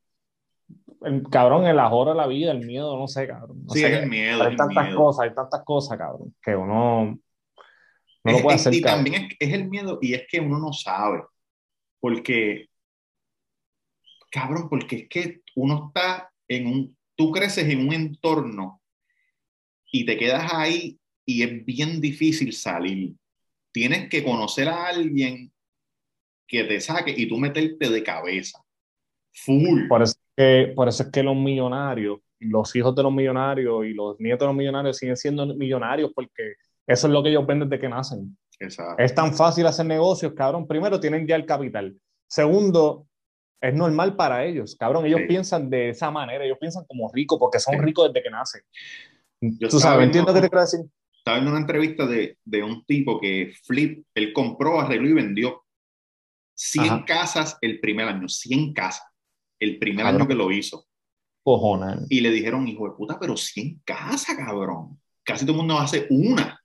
el, cabrón, en las horas de la vida, el miedo, no sé, cabrón. sí, es el miedo. Hay tantas cosas, hay tantas cosas, cabrón, que uno no lo puede hacer. Y también es, es el miedo, y es que uno no sabe. Porque, cabrón, porque es que uno está en un, tú creces en un entorno y te quedas ahí y es bien difícil salir. Tienes que conocer a alguien que te saque y tú meterte de cabeza. Full. Por eso, es que, por eso es que los millonarios, los hijos de los millonarios y los nietos de los millonarios siguen siendo millonarios porque eso es lo que ellos ven desde que nacen. Exacto. Es tan fácil hacer negocios, cabrón. Primero, tienen ya el capital. Segundo, es normal para ellos, cabrón. Ellos piensan de esa manera, ellos piensan como ricos porque son ricos desde que nacen. Tú sabes, entiendo qué te quiero decir estaba viendo una entrevista de, de, un tipo que Flip, él compró, arregló y vendió 100 casas el primer año, 100 casas, el primer año que lo hizo. Cojones. Y le dijeron, hijo de puta, pero 100 casas, cabrón. Casi todo el mundo hace una.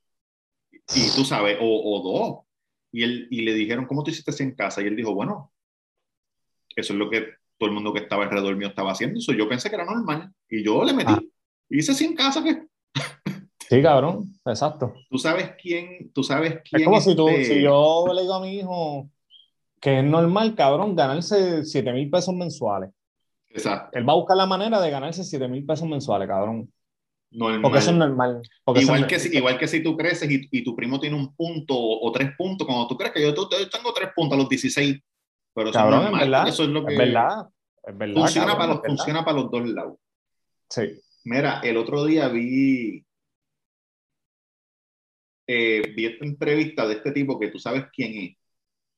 Y tú sabes, o, o dos. Y, él, y le dijeron, ¿cómo tú hiciste 100 casas? Y él dijo, bueno, eso es lo que todo el mundo que estaba alrededor mío estaba haciendo. Eso yo pensé que era normal. Y yo le metí. Ah. Hice 100 casas que Sí, cabrón, exacto. ¿Tú sabes quién? ¿Tú sabes quién? Es como si, tú, este si yo le digo a mi hijo que es normal, cabrón, ganarse 7 mil pesos mensuales. Exacto. Él va a buscar la manera de ganarse 7 mil pesos mensuales, cabrón. Normal. Porque eso es normal. igual, que si, igual que si tú creces y, y, tu primo tiene un punto o, tres puntos, cuando tú crees que yo, tengo tres puntos a los 16, pero eso cabrón, es normal. verdad, eso es lo que es verdad. Es verdad funciona, cabrón, para los, funciona para los dos lados. Sí. Mira, el otro día vi eh, vi esta entrevista de este tipo que tú sabes quién es.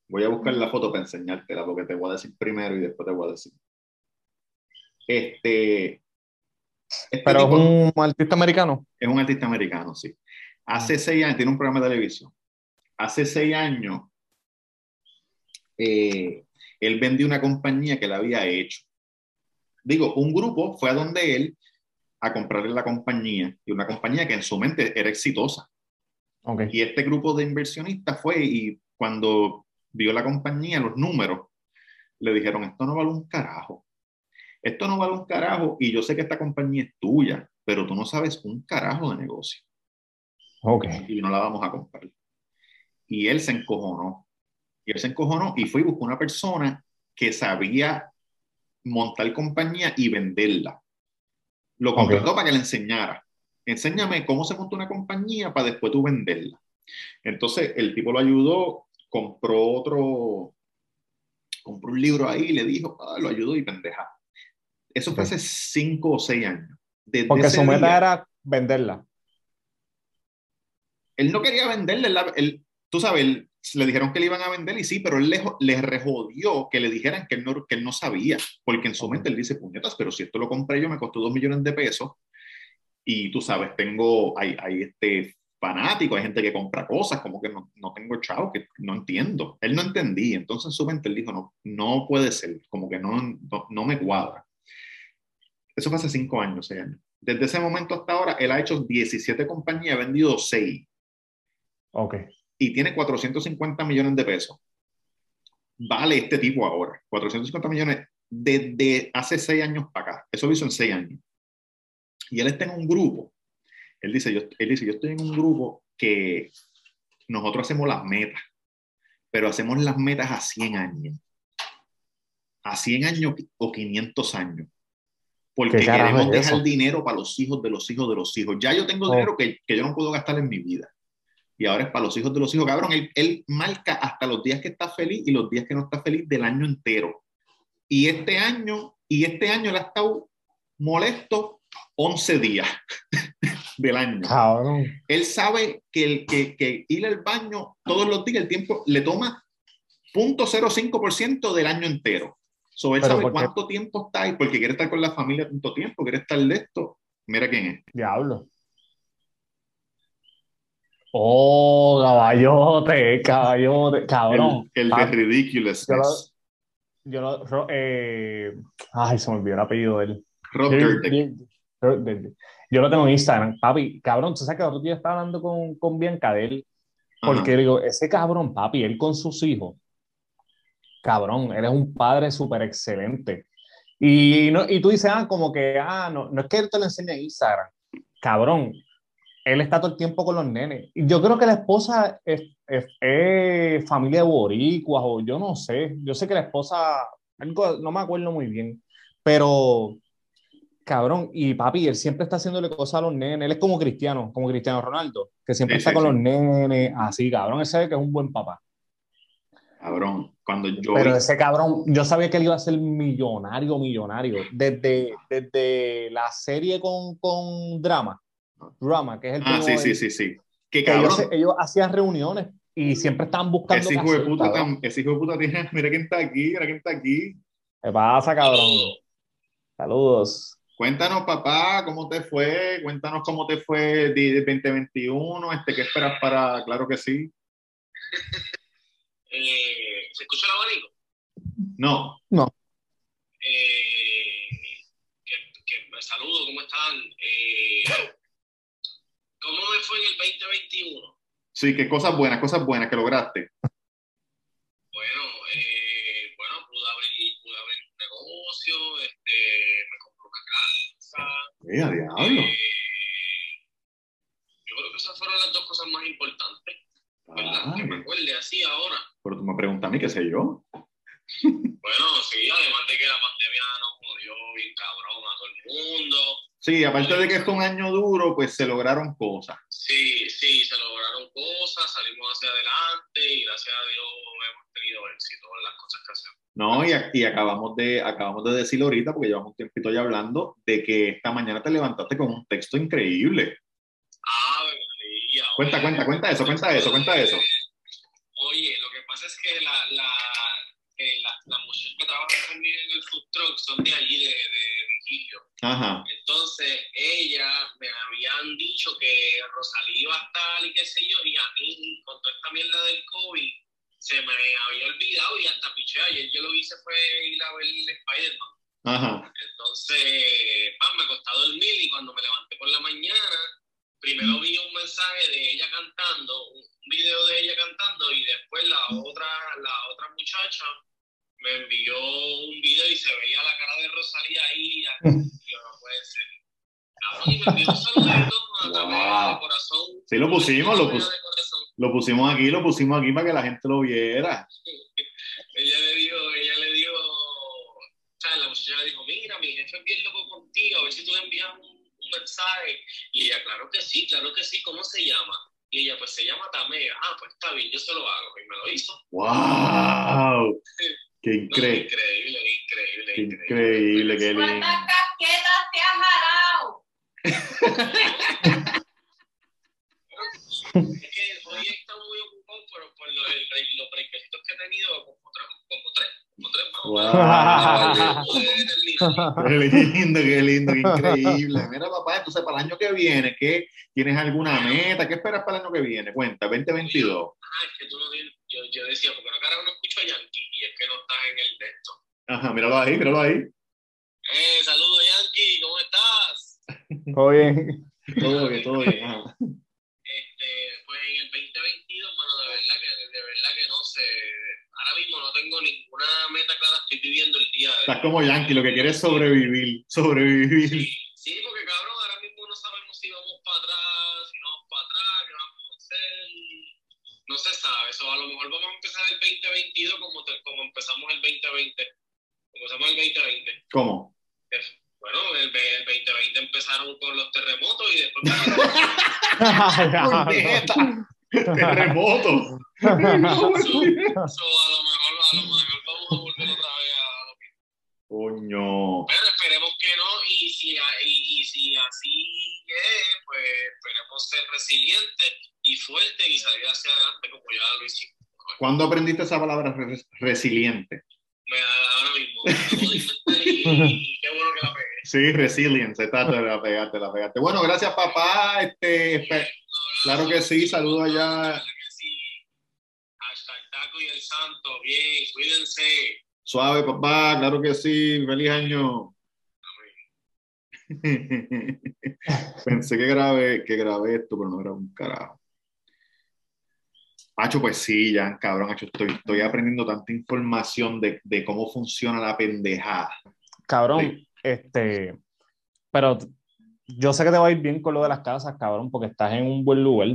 Voy a buscar la foto para enseñártela porque te voy a decir primero y después te voy a decir. Este. este Pero es un artista americano. Es un artista americano, sí. Hace seis años, tiene un programa de televisión. Hace seis años, eh, él vendió una compañía que la había hecho. Digo, un grupo fue a donde él a comprarle la compañía y una compañía que en su mente era exitosa. Y este grupo de inversionistas fue y cuando vio la compañía, los números, le dijeron, esto no vale un carajo. Esto no vale un carajo y yo sé que esta compañía es tuya, pero tú no sabes un carajo de negocio. Okay. Y no la vamos a comprar. Y él se encojonó. Y él se encojonó y fue y buscó una persona que sabía montar compañía y venderla. Lo contrató para que le enseñara enséñame cómo se monta una compañía para después tú venderla. Entonces el tipo lo ayudó, compró otro, compró un libro ahí y le dijo, ah, lo ayudó y pendeja. Eso fue hace cinco o seis años. Porque su meta era venderla. Él no quería venderla, él, tú sabes, le dijeron que le iban a vender y sí, pero él le, le rejodió que le dijeran que él, no, que él no sabía, porque en su mente él dice, puñetas, pero si esto lo compré yo me costó dos millones de pesos, y tú sabes, tengo, hay, hay este fanático, hay gente que compra cosas, como que no, no tengo chavo, que no entiendo. Él no entendía, entonces en su mente él dijo, no, no puede ser, como que no, no, me cuadra. Eso fue hace cinco años, seis años. Desde ese momento hasta ahora, él ha hecho 17 compañías, ha vendido 6. Ok. Y tiene 450 millones de pesos. Vale este tipo ahora, 450 millones desde hace seis años para acá. Eso lo hizo en seis años. Y él está en un grupo. Él dice, yo, él dice, yo estoy en un grupo que nosotros hacemos las metas, pero hacemos las metas a 100 años. A 100 años o 500 años. Porque queremos dejar dinero para los hijos de los hijos de los hijos. Ya yo tengo oh. dinero que, que, yo no puedo gastar en mi vida. Y ahora es para los hijos de los hijos. Cabrón, él, él marca hasta los días que está feliz y los días que no está feliz del año entero. Y este año, y este año él ha estado molesto 11 días del año. Él sabe que, el, que, que, ir al baño todos los días, el tiempo le toma 0.05% del año entero. So, él sabe cuánto tiempo está ahí, porque quiere estar con la familia tanto tiempo, quiere estar de esto. Mira quién es. Diablo. Oh, caballote, caballote, cabrón. El, de Ridiculousness. Yo lo, eh, ay, se me olvidó el apellido de él. Rob yo lo tengo en Instagram, papi, cabrón, tú sabes que el otro día estaba hablando con, con Bianca de él, porque digo, ese cabrón, papi, él con sus hijos, cabrón, eres un padre súper excelente. Y, no, y tú dices, ah, como que, ah, no, no es que él te lo enseñe en Instagram. Cabrón, él está todo el tiempo con los nenes. Yo creo que la esposa es, es, familia de boricuas o yo no sé. Yo sé que la esposa, no me acuerdo muy bien, pero cabrón, y papi, él siempre está haciéndole cosas a los nenes. Él es como Cristiano, como Cristiano Ronaldo, que siempre está con los nenes, así, cabrón. Él sabe que es un buen papá. Cabrón, cuando yo. Pero ese cabrón, yo sabía que él iba a ser millonario, millonario. Desde, desde la serie con, con Drama, Drama, que es el. Ah, sí, sí, sí, sí. Que ellos, hacían reuniones y siempre estaban buscando. Ese hijo, de puta, ese hijo de puta tiene. Mira quién está aquí, mira quién está aquí. ¿Qué pasa, cabrón? Saludos. Cuéntanos, papá, cómo te fue, cuéntanos cómo te fue de 2021, este, ¿qué esperas para, claro que sí? Eh, ¿Se escucha el abanico? No. No. Eh, que, que, saludo, ¿cómo están? Eh, ¿Cómo me fue en el 2021? Sí, qué cosas buenas, cosas buenas que lograste. Bueno, eh, bueno, pude abrir, pude abrir un negocio, este, me Mira, diablo. Eh, yo creo que esas fueron las dos cosas más importantes. ¿Verdad? que me acuerde así ahora. Pero tú me preguntas a mí, ¿qué sé yo? bueno, sí, además de que la pandemia nos jodió bien cabrón a todo el mundo. Sí, aparte de que fue un año duro, pues se lograron cosas. Sí, sí, se lograron cosas, salimos hacia adelante y gracias a Dios hemos tenido éxito en las cosas que hacemos. No, y, y acabamos, de, acabamos de decirlo ahorita, porque llevamos un tiempito ya hablando, de que esta mañana te levantaste con un texto increíble. Ah, Cuenta, cuenta, cuenta eso, cuenta eso, cuenta eso. Oye, lo que pasa es que la, la, eh, la, las muchachas que conmigo en el food truck son de allí, de, de Vigilio. Ajá. Entonces, ella me habían dicho que Rosalía iba a estar y qué sé yo, y a mí, con toda esta mierda del COVID, se me había olvidado y hasta piché. Ayer yo lo hice fue ir a ver Spider-Man. Ajá. Entonces, me acosté a dormir y cuando me levanté por la mañana, primero vi un mensaje de ella cantando, un video de ella cantando y después la otra, la otra muchacha me envió un video y se veía la cara de Rosalía ahí. Yo no puede ser. Me envió un saludito corazón. Sí, lo pusimos, lo, lo pusimos aquí, lo pusimos aquí para que la gente lo viera. ella le dijo, ella le dijo, o sea, la muchacha le dijo, mira, mi jefe es bien loco contigo, a ver si tú le envías un mensaje. Y ella, claro que sí, claro que sí, ¿cómo se llama? Y ella, pues se llama Tamega. Ah, pues está bien, yo se lo hago. Y me lo hizo. ¡Wow! ¡Qué increíble! increíble, increíble, qué increíble! ¡Qué lindo! ¿Cuántas casquetas te has jalado? Es que hoy he estado muy ocupado por, por los, los que he tenido, como tres, como tres qué lindo, qué lindo, qué increíble. Mira, papá, entonces para el año que viene, ¿qué, ¿tienes alguna meta? ¿Qué esperas para el año que viene? Cuenta, 2022. Ah, es que tú no yo, yo decía, porque no carajo no escucho a Yankee y es que no estás en el texto. Ajá, míralo ahí, míralo ahí. Eh, saludos Yankee, ¿cómo estás? Todo bien. todo bien, todo bien. Este, pues en el 2022, mano, de verdad que, de verdad que no sé ahora mismo no tengo ninguna meta clara, estoy viviendo el día. De Estás como Yankee, lo que quieres es sobrevivir, sobrevivir. Sí, sí, porque cabrón, ahora mismo no sabemos si vamos para atrás, si no vamos para atrás, qué vamos a hacer. No se sabe, eso a lo mejor vamos a empezar el 2022 como, como empezamos el 2020. Empezamos el 2020. ¿Cómo? Bueno, el, el 2020 empezaron con los terremotos y después... Terremoto. so, a, lo mejor, a lo mejor vamos a volver otra vez a lo mismo. Coño. Pero esperemos que no, y si, y, y si así es, pues esperemos ser resilientes y fuertes y salir hacia adelante como ya lo hicimos. ¿Cuándo aprendiste esa palabra resiliente? Me ahora mismo. y, qué bueno que la pegué. Sí, resilience, está, te la pegaste, la pegaste. Bueno, gracias papá. Este, claro que sí, saludos allá y el Santo, bien, cuídense. Suave, papá, claro que sí, feliz año. Pensé que grabé, que grabé esto, pero no era un carajo. Hacho, pues sí, ya, cabrón, Hacho, estoy, estoy aprendiendo tanta información de, de cómo funciona la pendejada. Cabrón, este, pero yo sé que te va a ir bien con lo de las casas, cabrón, porque estás en un buen lugar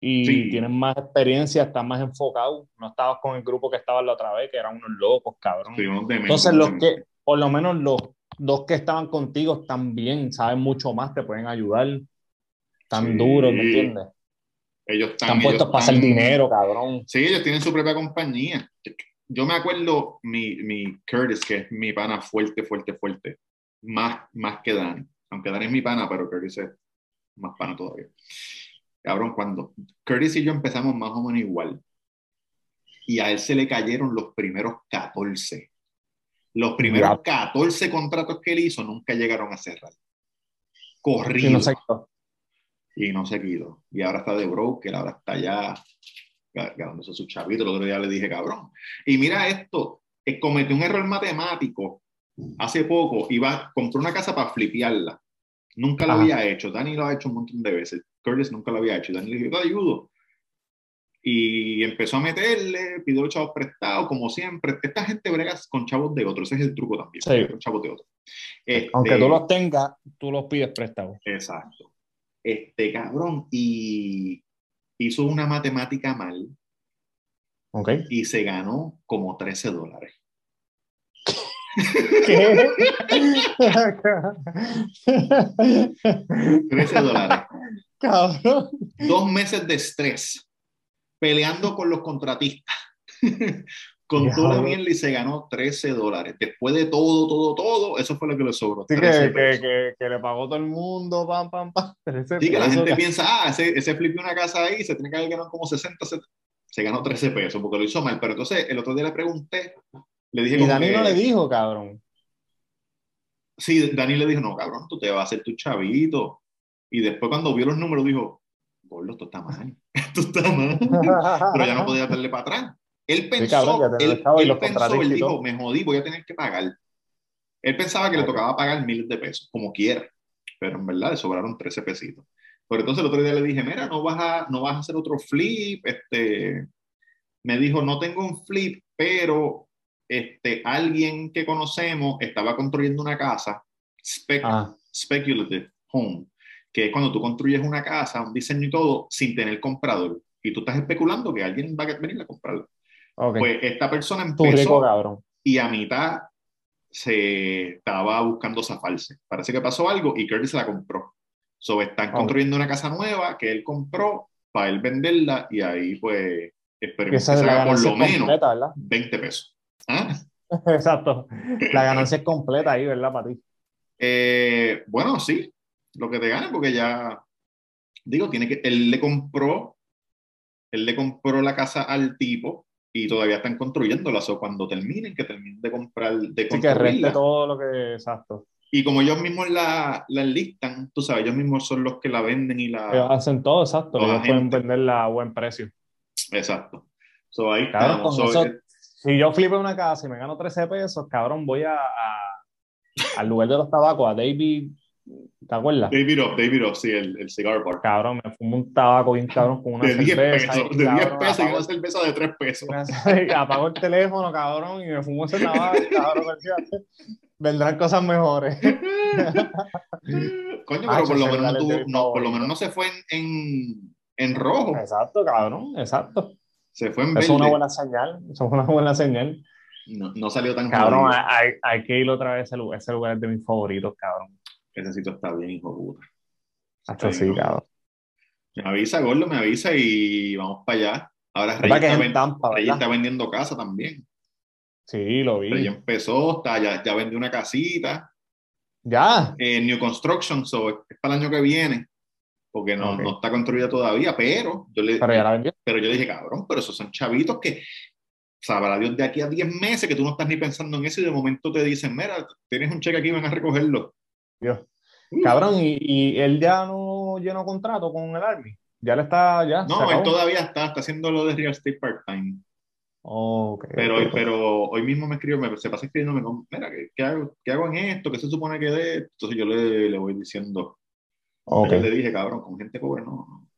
y tienes más experiencia, estás más enfocado. No estabas con el grupo que estaba la otra vez, que eran unos locos, cabrón. Entonces, los que, por lo menos los dos que estaban contigo también saben mucho más, te pueden ayudar. Tan duro, ¿me entiendes? Ellos están, puestos para hacer dinero, cabrón. Sí, ellos tienen su propia compañía. Yo me acuerdo mi, mi Curtis, que es mi pana fuerte, fuerte, fuerte, más, más que Dani. Aunque Dani es mi pana, pero Curtis es más pana todavía. Cabrón, cuando Curtis y yo empezamos más o menos igual, y a él se le cayeron los primeros 14. Los primeros 14 contratos que él hizo nunca llegaron a cerrar. Corrido y no se quitó. Y ahora está de broker, ahora está ya ganándose su chavito. El otro día le dije, cabrón. Y mira esto, eh, cometió un error matemático hace poco. Iba, compró una casa para flipearla. Nunca lo había hecho. Dani lo ha hecho un montón de veces. Curtis nunca lo había hecho. Dani le dijo, te ayudo. Y empezó a meterle, pidió los chavos prestados, como siempre. Esta gente brega con chavos de otros. Ese es el truco también. Sí. Con chavos de otros. Aunque tú este los tengas, tú los pides prestados. Exacto este cabrón, y hizo una matemática mal. Okay. Y se ganó como 13 dólares. ¿Qué? 13 dólares. Cabrón. Dos meses de estrés, peleando con los contratistas, con la mierda y se ganó 13 dólares. Después de todo, todo, todo, eso fue lo que le sobró. Sí, que, que, que, le pagó todo el mundo, pam, pam, pam. sí, que la gente piensa, ah, ese, ese flip una casa ahí, se tiene que haber ganado como 60, 70. se ganó 13 pesos porque lo hizo mal. Pero entonces el otro día le pregunté, le dije... Y Dani no le dijo, cabrón. Sí, Dani le dijo, no, cabrón, tú te vas a hacer tu chavito. Y después cuando vio los números dijo, gordo, esto está mal, esto está mal. Pero ya no podía darle para atrás. Él pensó, él, pensó, él dijo, me jodí, voy a tener que pagar. Él pensaba que le tocaba pagar miles de pesos, como quiera, pero en verdad le sobraron 13 pesitos. Pero entonces el otro día le dije, mira, no vas a, no vas a hacer otro flip, este, me dijo, no tengo un flip, pero este, alguien que conocemos estaba construyendo una casa, ah. speculative home, que es cuando tú construyes una casa, un diseño y todo, sin tener comprador. Y tú estás especulando que alguien va a venir a comprarla. Pues esta persona empezó y a mitad se estaba buscando zafarse. Parece que pasó algo y Curtis la compró. So, están construyendo una casa nueva que él compró para él venderla y ahí pues esperemos que por lo menos 20 pesos. ¿Ah? Exacto. La ganancia es completa ahí, ¿verdad, para ti? Eh, bueno, sí. Lo que te gane porque ya, digo, tiene que, él le compró, él le compró la casa al tipo y todavía están construyéndolas o cuando terminen, que terminen de comprar, de sí, que reste todo lo que, exacto. Y como ellos mismos la, la enlistan, tú sabes, ellos mismos son los que la venden y la... Ellos hacen todo, exacto, ellos pueden venderla a buen precio. Exacto. So, ahí si yo flipo una casa y me gano 13 pesos, cabrón, voy a, a al lugar de los tabacos, a David ¿Te acuerdas? David Off, David Off, sí, el, el cigar bar. Cabrón, me fumo un tabaco bien cabrón con una de cerveza. 10 pesos, de 10 pesos y una cerveza de 3 pesos. Apago el teléfono, cabrón, y me fumo ese tabaco, cabrón. Vendrán cosas mejores. Coño, pero por lo, menos no, tuvo, no, por lo menos no se fue en, en, en rojo. Exacto, cabrón, exacto. Se fue en verde. Eso es una buena señal, eso es una buena señal. No, no salió tan Cabrón, hay, hay, que ir otra vez a ese lugar. Ese lugar es de mis favoritos, cabrón. Ese sitio está bien, hijo puta. Hasta sí, cabrón. Me avisa, Gordo, me avisa y vamos para allá. Ahora Rey, está, vendiendo casa también. Sí, lo vi. Rey empezó, está, ya, ya vendió una casita. Ya. Eh, New Construction, so, es para el año que viene, porque no, no está construida todavía, pero yo le pero, ya la vendió. pero yo dije, cabrón, pero esos son chavitos que sabrá Dios de aquí a 10 meses que tú no estás ni pensando en eso y de momento te dicen, mira, tienes un cheque aquí, ven a recogerlo. Dios. Cabrón, y, él ya no llenó contrato con el Army. Ya le está, ya. No, él todavía está, está haciendo lo de real estate part-time. Okay, pero, hoy, pero hoy mismo me escribió, me, se pasa escribiéndome, mira, ¿qué, hago, ¿qué hago en esto? ¿Qué se supone que de? Entonces yo le, le voy diciendo. Okay. le dije, cabrón, con gente pobre no.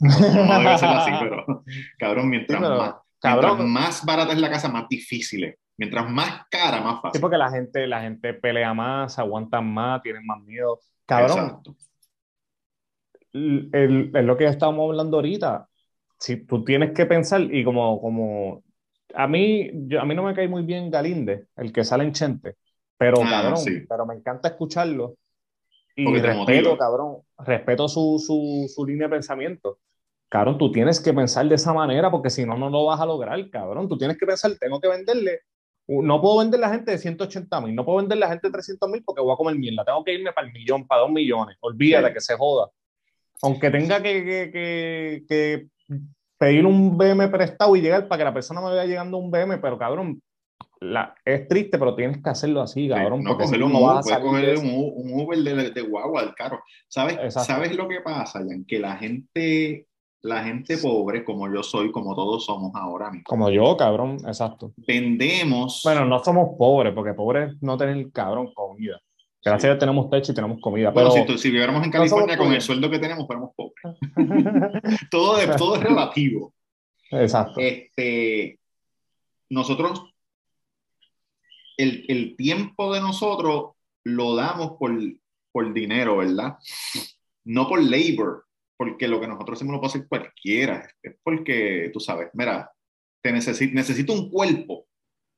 No, debe ser así, pero cabrón, mientras, más, cabrón, más barata es la casa, más difícil es. Mientras más cara, más fácil. Sí, porque la gente, la gente pelea más, aguantan más, tienen más miedo. Cabrón. Exacto. Es lo que estábamos hablando ahorita. Si tú tienes que pensar, y como, como a mí, yo, a mí no me cae muy bien Galinde, el que sale en Chente, pero ah, cabrón, pero me encanta escucharlo. Y respeto, cabrón, respeto su, su, su, línea de pensamiento. Cabrón, tú tienes que pensar de esa manera porque si no, no lo vas a lograr, cabrón. Tú tienes que pensar, tengo que venderle no puedo vender la gente de 180 mil, no puedo vender la gente de 300 mil porque voy a comer mierda. Tengo que irme para el millón, para dos millones. Olvídate que se joda. Aunque tenga que, que, que, pedir un BM prestado y llegar para que la persona me vaya llegando un BM, pero cabrón, la, es triste, pero tienes que hacerlo así, cabrón. no, porque un, vas a coger un, un, Uber de, de, guagua, del carro. ¿Sabes, ¿Sabes lo que pasa, Jan? Que la gente la gente pobre, como yo soy, como todos somos ahora mismo. Como yo, cabrón, exacto. Vendemos. Bueno, no somos pobres, porque pobres no tener, cabrón, comida. Gracias a Dios tenemos techo y tenemos comida. Bueno, si, si, viviéramos en California con el sueldo que tenemos, fuéramos pobres. todo, todo es relativo. Exacto. Este, nosotros, el, el tiempo de nosotros lo damos por, por dinero, ¿verdad? No por labor porque lo que nosotros hacemos lo puede hacer cualquiera. Es porque, tú sabes, mira, te necesito, necesito un cuerpo.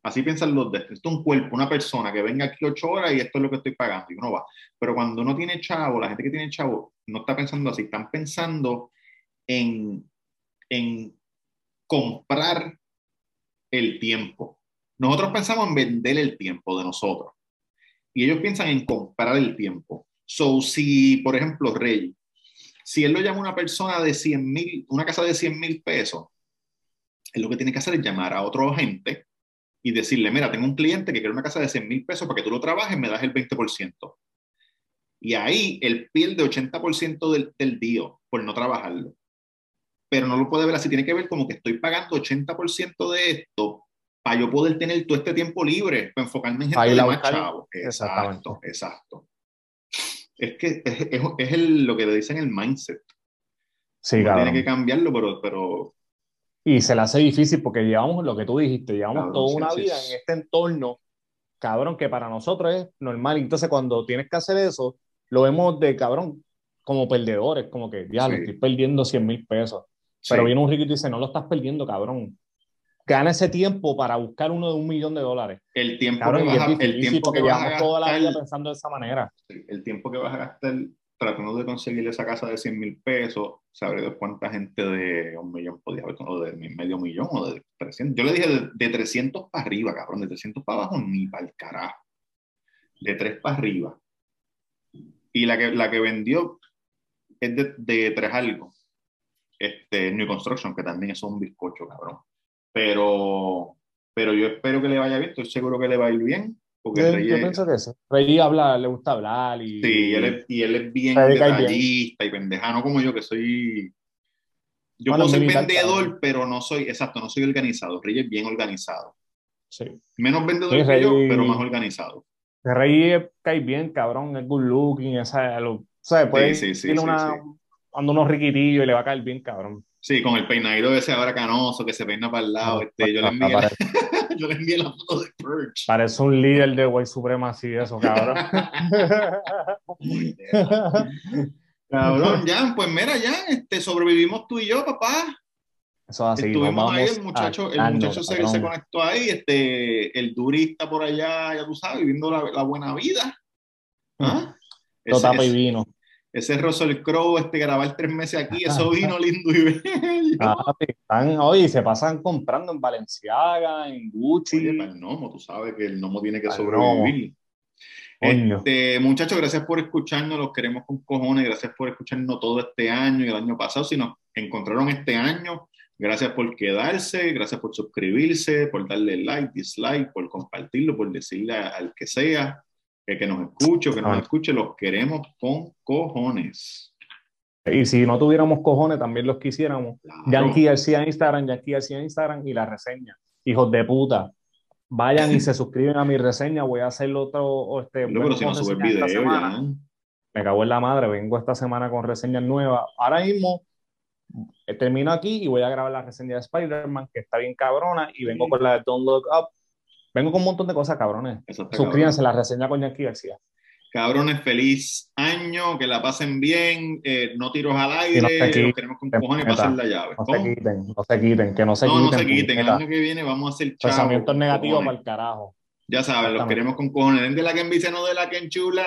Así piensan los de necesito un cuerpo, una persona que venga aquí ocho horas y esto es lo que estoy pagando y uno va. Pero cuando uno tiene chavo, la gente que tiene chavo no está pensando así, están pensando en, en comprar el tiempo. Nosotros pensamos en vender el tiempo de nosotros y ellos piensan en comprar el tiempo. So, si, por ejemplo, Rey si él lo llama una persona de 100 mil, una casa de 100 mil pesos, él lo que tiene que hacer es llamar a otro agente y decirle, mira, tengo un cliente que quiere una casa de 100 mil pesos para que tú lo trabajes, me das el 20%. Y ahí él pierde 80% del, del día por no trabajarlo. Pero no lo puede ver así, tiene que ver como que estoy pagando 80% de esto para yo poder tener todo este tiempo libre, para enfocarme en gente más chavo. Exacto, exacto es que es, es, el, lo que le dicen el mindset. Sí, claro. Tiene que cambiarlo, pero, pero... Y se le hace difícil porque llevamos lo que tú dijiste, llevamos toda una vida en este entorno, cabrón, que para nosotros es normal. Entonces, cuando tienes que hacer eso, lo vemos de cabrón como perdedores, como que ya, lo estoy perdiendo 100 mil pesos. Pero viene un rico y te dice, no lo estás perdiendo, cabrón gana ese tiempo para buscar uno de un millón de dólares. El tiempo que vas a, el tiempo que vas a gastar, toda la vida pensando de esa manera. El tiempo que vas a gastar tratando de conseguir esa casa de 100 mil pesos, sabré cuánta gente de un millón podía haber, o de medio millón o de 300. Yo le dije de, de 300 para arriba, cabrón, de 300 para abajo ni para el carajo. De 3 para arriba. Y la que, la que vendió es de, de 3 algo. Este, New Construction, que también es un bizcocho, cabrón. Pero, pero yo espero que le vaya bien, estoy seguro que le va a ir bien. Porque yo, yo pienso que eso. Rey habla, le gusta hablar. Y, sí, él es, y él es bien detallista y pendejano como yo, que soy. Yo no soy vendedor, pero no soy, exacto, no soy organizado. Rey es bien organizado. Sí. Menos vendedor que yo, pero más organizado. Rey cae bien, cabrón, es good looking, esa, lo, ¿sabes? Puede, sí, sí, tiene una, ando unos riquitillos y le va a caer bien, cabrón. Sí, con el peinadito ese ahora canoso que se peina para el lado. Este, yo, le envié la, yo le envié la foto de Purge. Parece un líder de White Supremacy, eso, cabrón. cabrón, ya, pues mira, ya, este, sobrevivimos tú y yo, papá. Eso así. Estuvimos ahí, el muchacho, el muchacho se, se, conectó ahí, este, el durista por allá, ya tú sabes, viviendo la, la buena vida. ¿Ah? Ese, y vino ese Russell Crowe, este grabar tres meses aquí, eso vino lindo y bello. Ah, están, oye, se pasan comprando en Valenciaga, en Gucci. Oye, para el Nomo, tú sabes que el Nomo tiene que sobrevivir. Este, muchachos, gracias por escucharnos, los queremos con cojones, gracias por escucharnos todo este año y el año pasado. Si nos encontraron este año, gracias por quedarse, gracias por suscribirse, por darle like, dislike, por compartirlo, por decirle al que sea que, nos escuche que nos ah. escuche, los queremos con cojones. Y si no tuviéramos cojones, también los quisiéramos. Yankee García en Instagram, Yankee García en Instagram y la reseña. Hijos de puta. Vayan y se suscriben a mi reseña. Voy a hacer otro. Este, pero si no sube video, Me cago en la madre. Vengo esta semana con reseñas nuevas. Ahora mismo eh, termino aquí y voy a grabar la reseña de Spider-Man, que está bien cabrona, y vengo con la de Don't Look Up. Vengo con un montón de cosas cabrones. Suscríbanse a la reseña con Jackie García. Cabrones, feliz año, que la pasen bien, eh, no tiros al aire, los queremos con cojones y pasen la llave. No se quiten, no se quiten, que no se quiten. No, no se quiten, el año que viene vamos a hacer chavos. Pensamientos negativos para el carajo. Ya saben, los queremos con cojones. Den de la que envicia, no de la que enchula.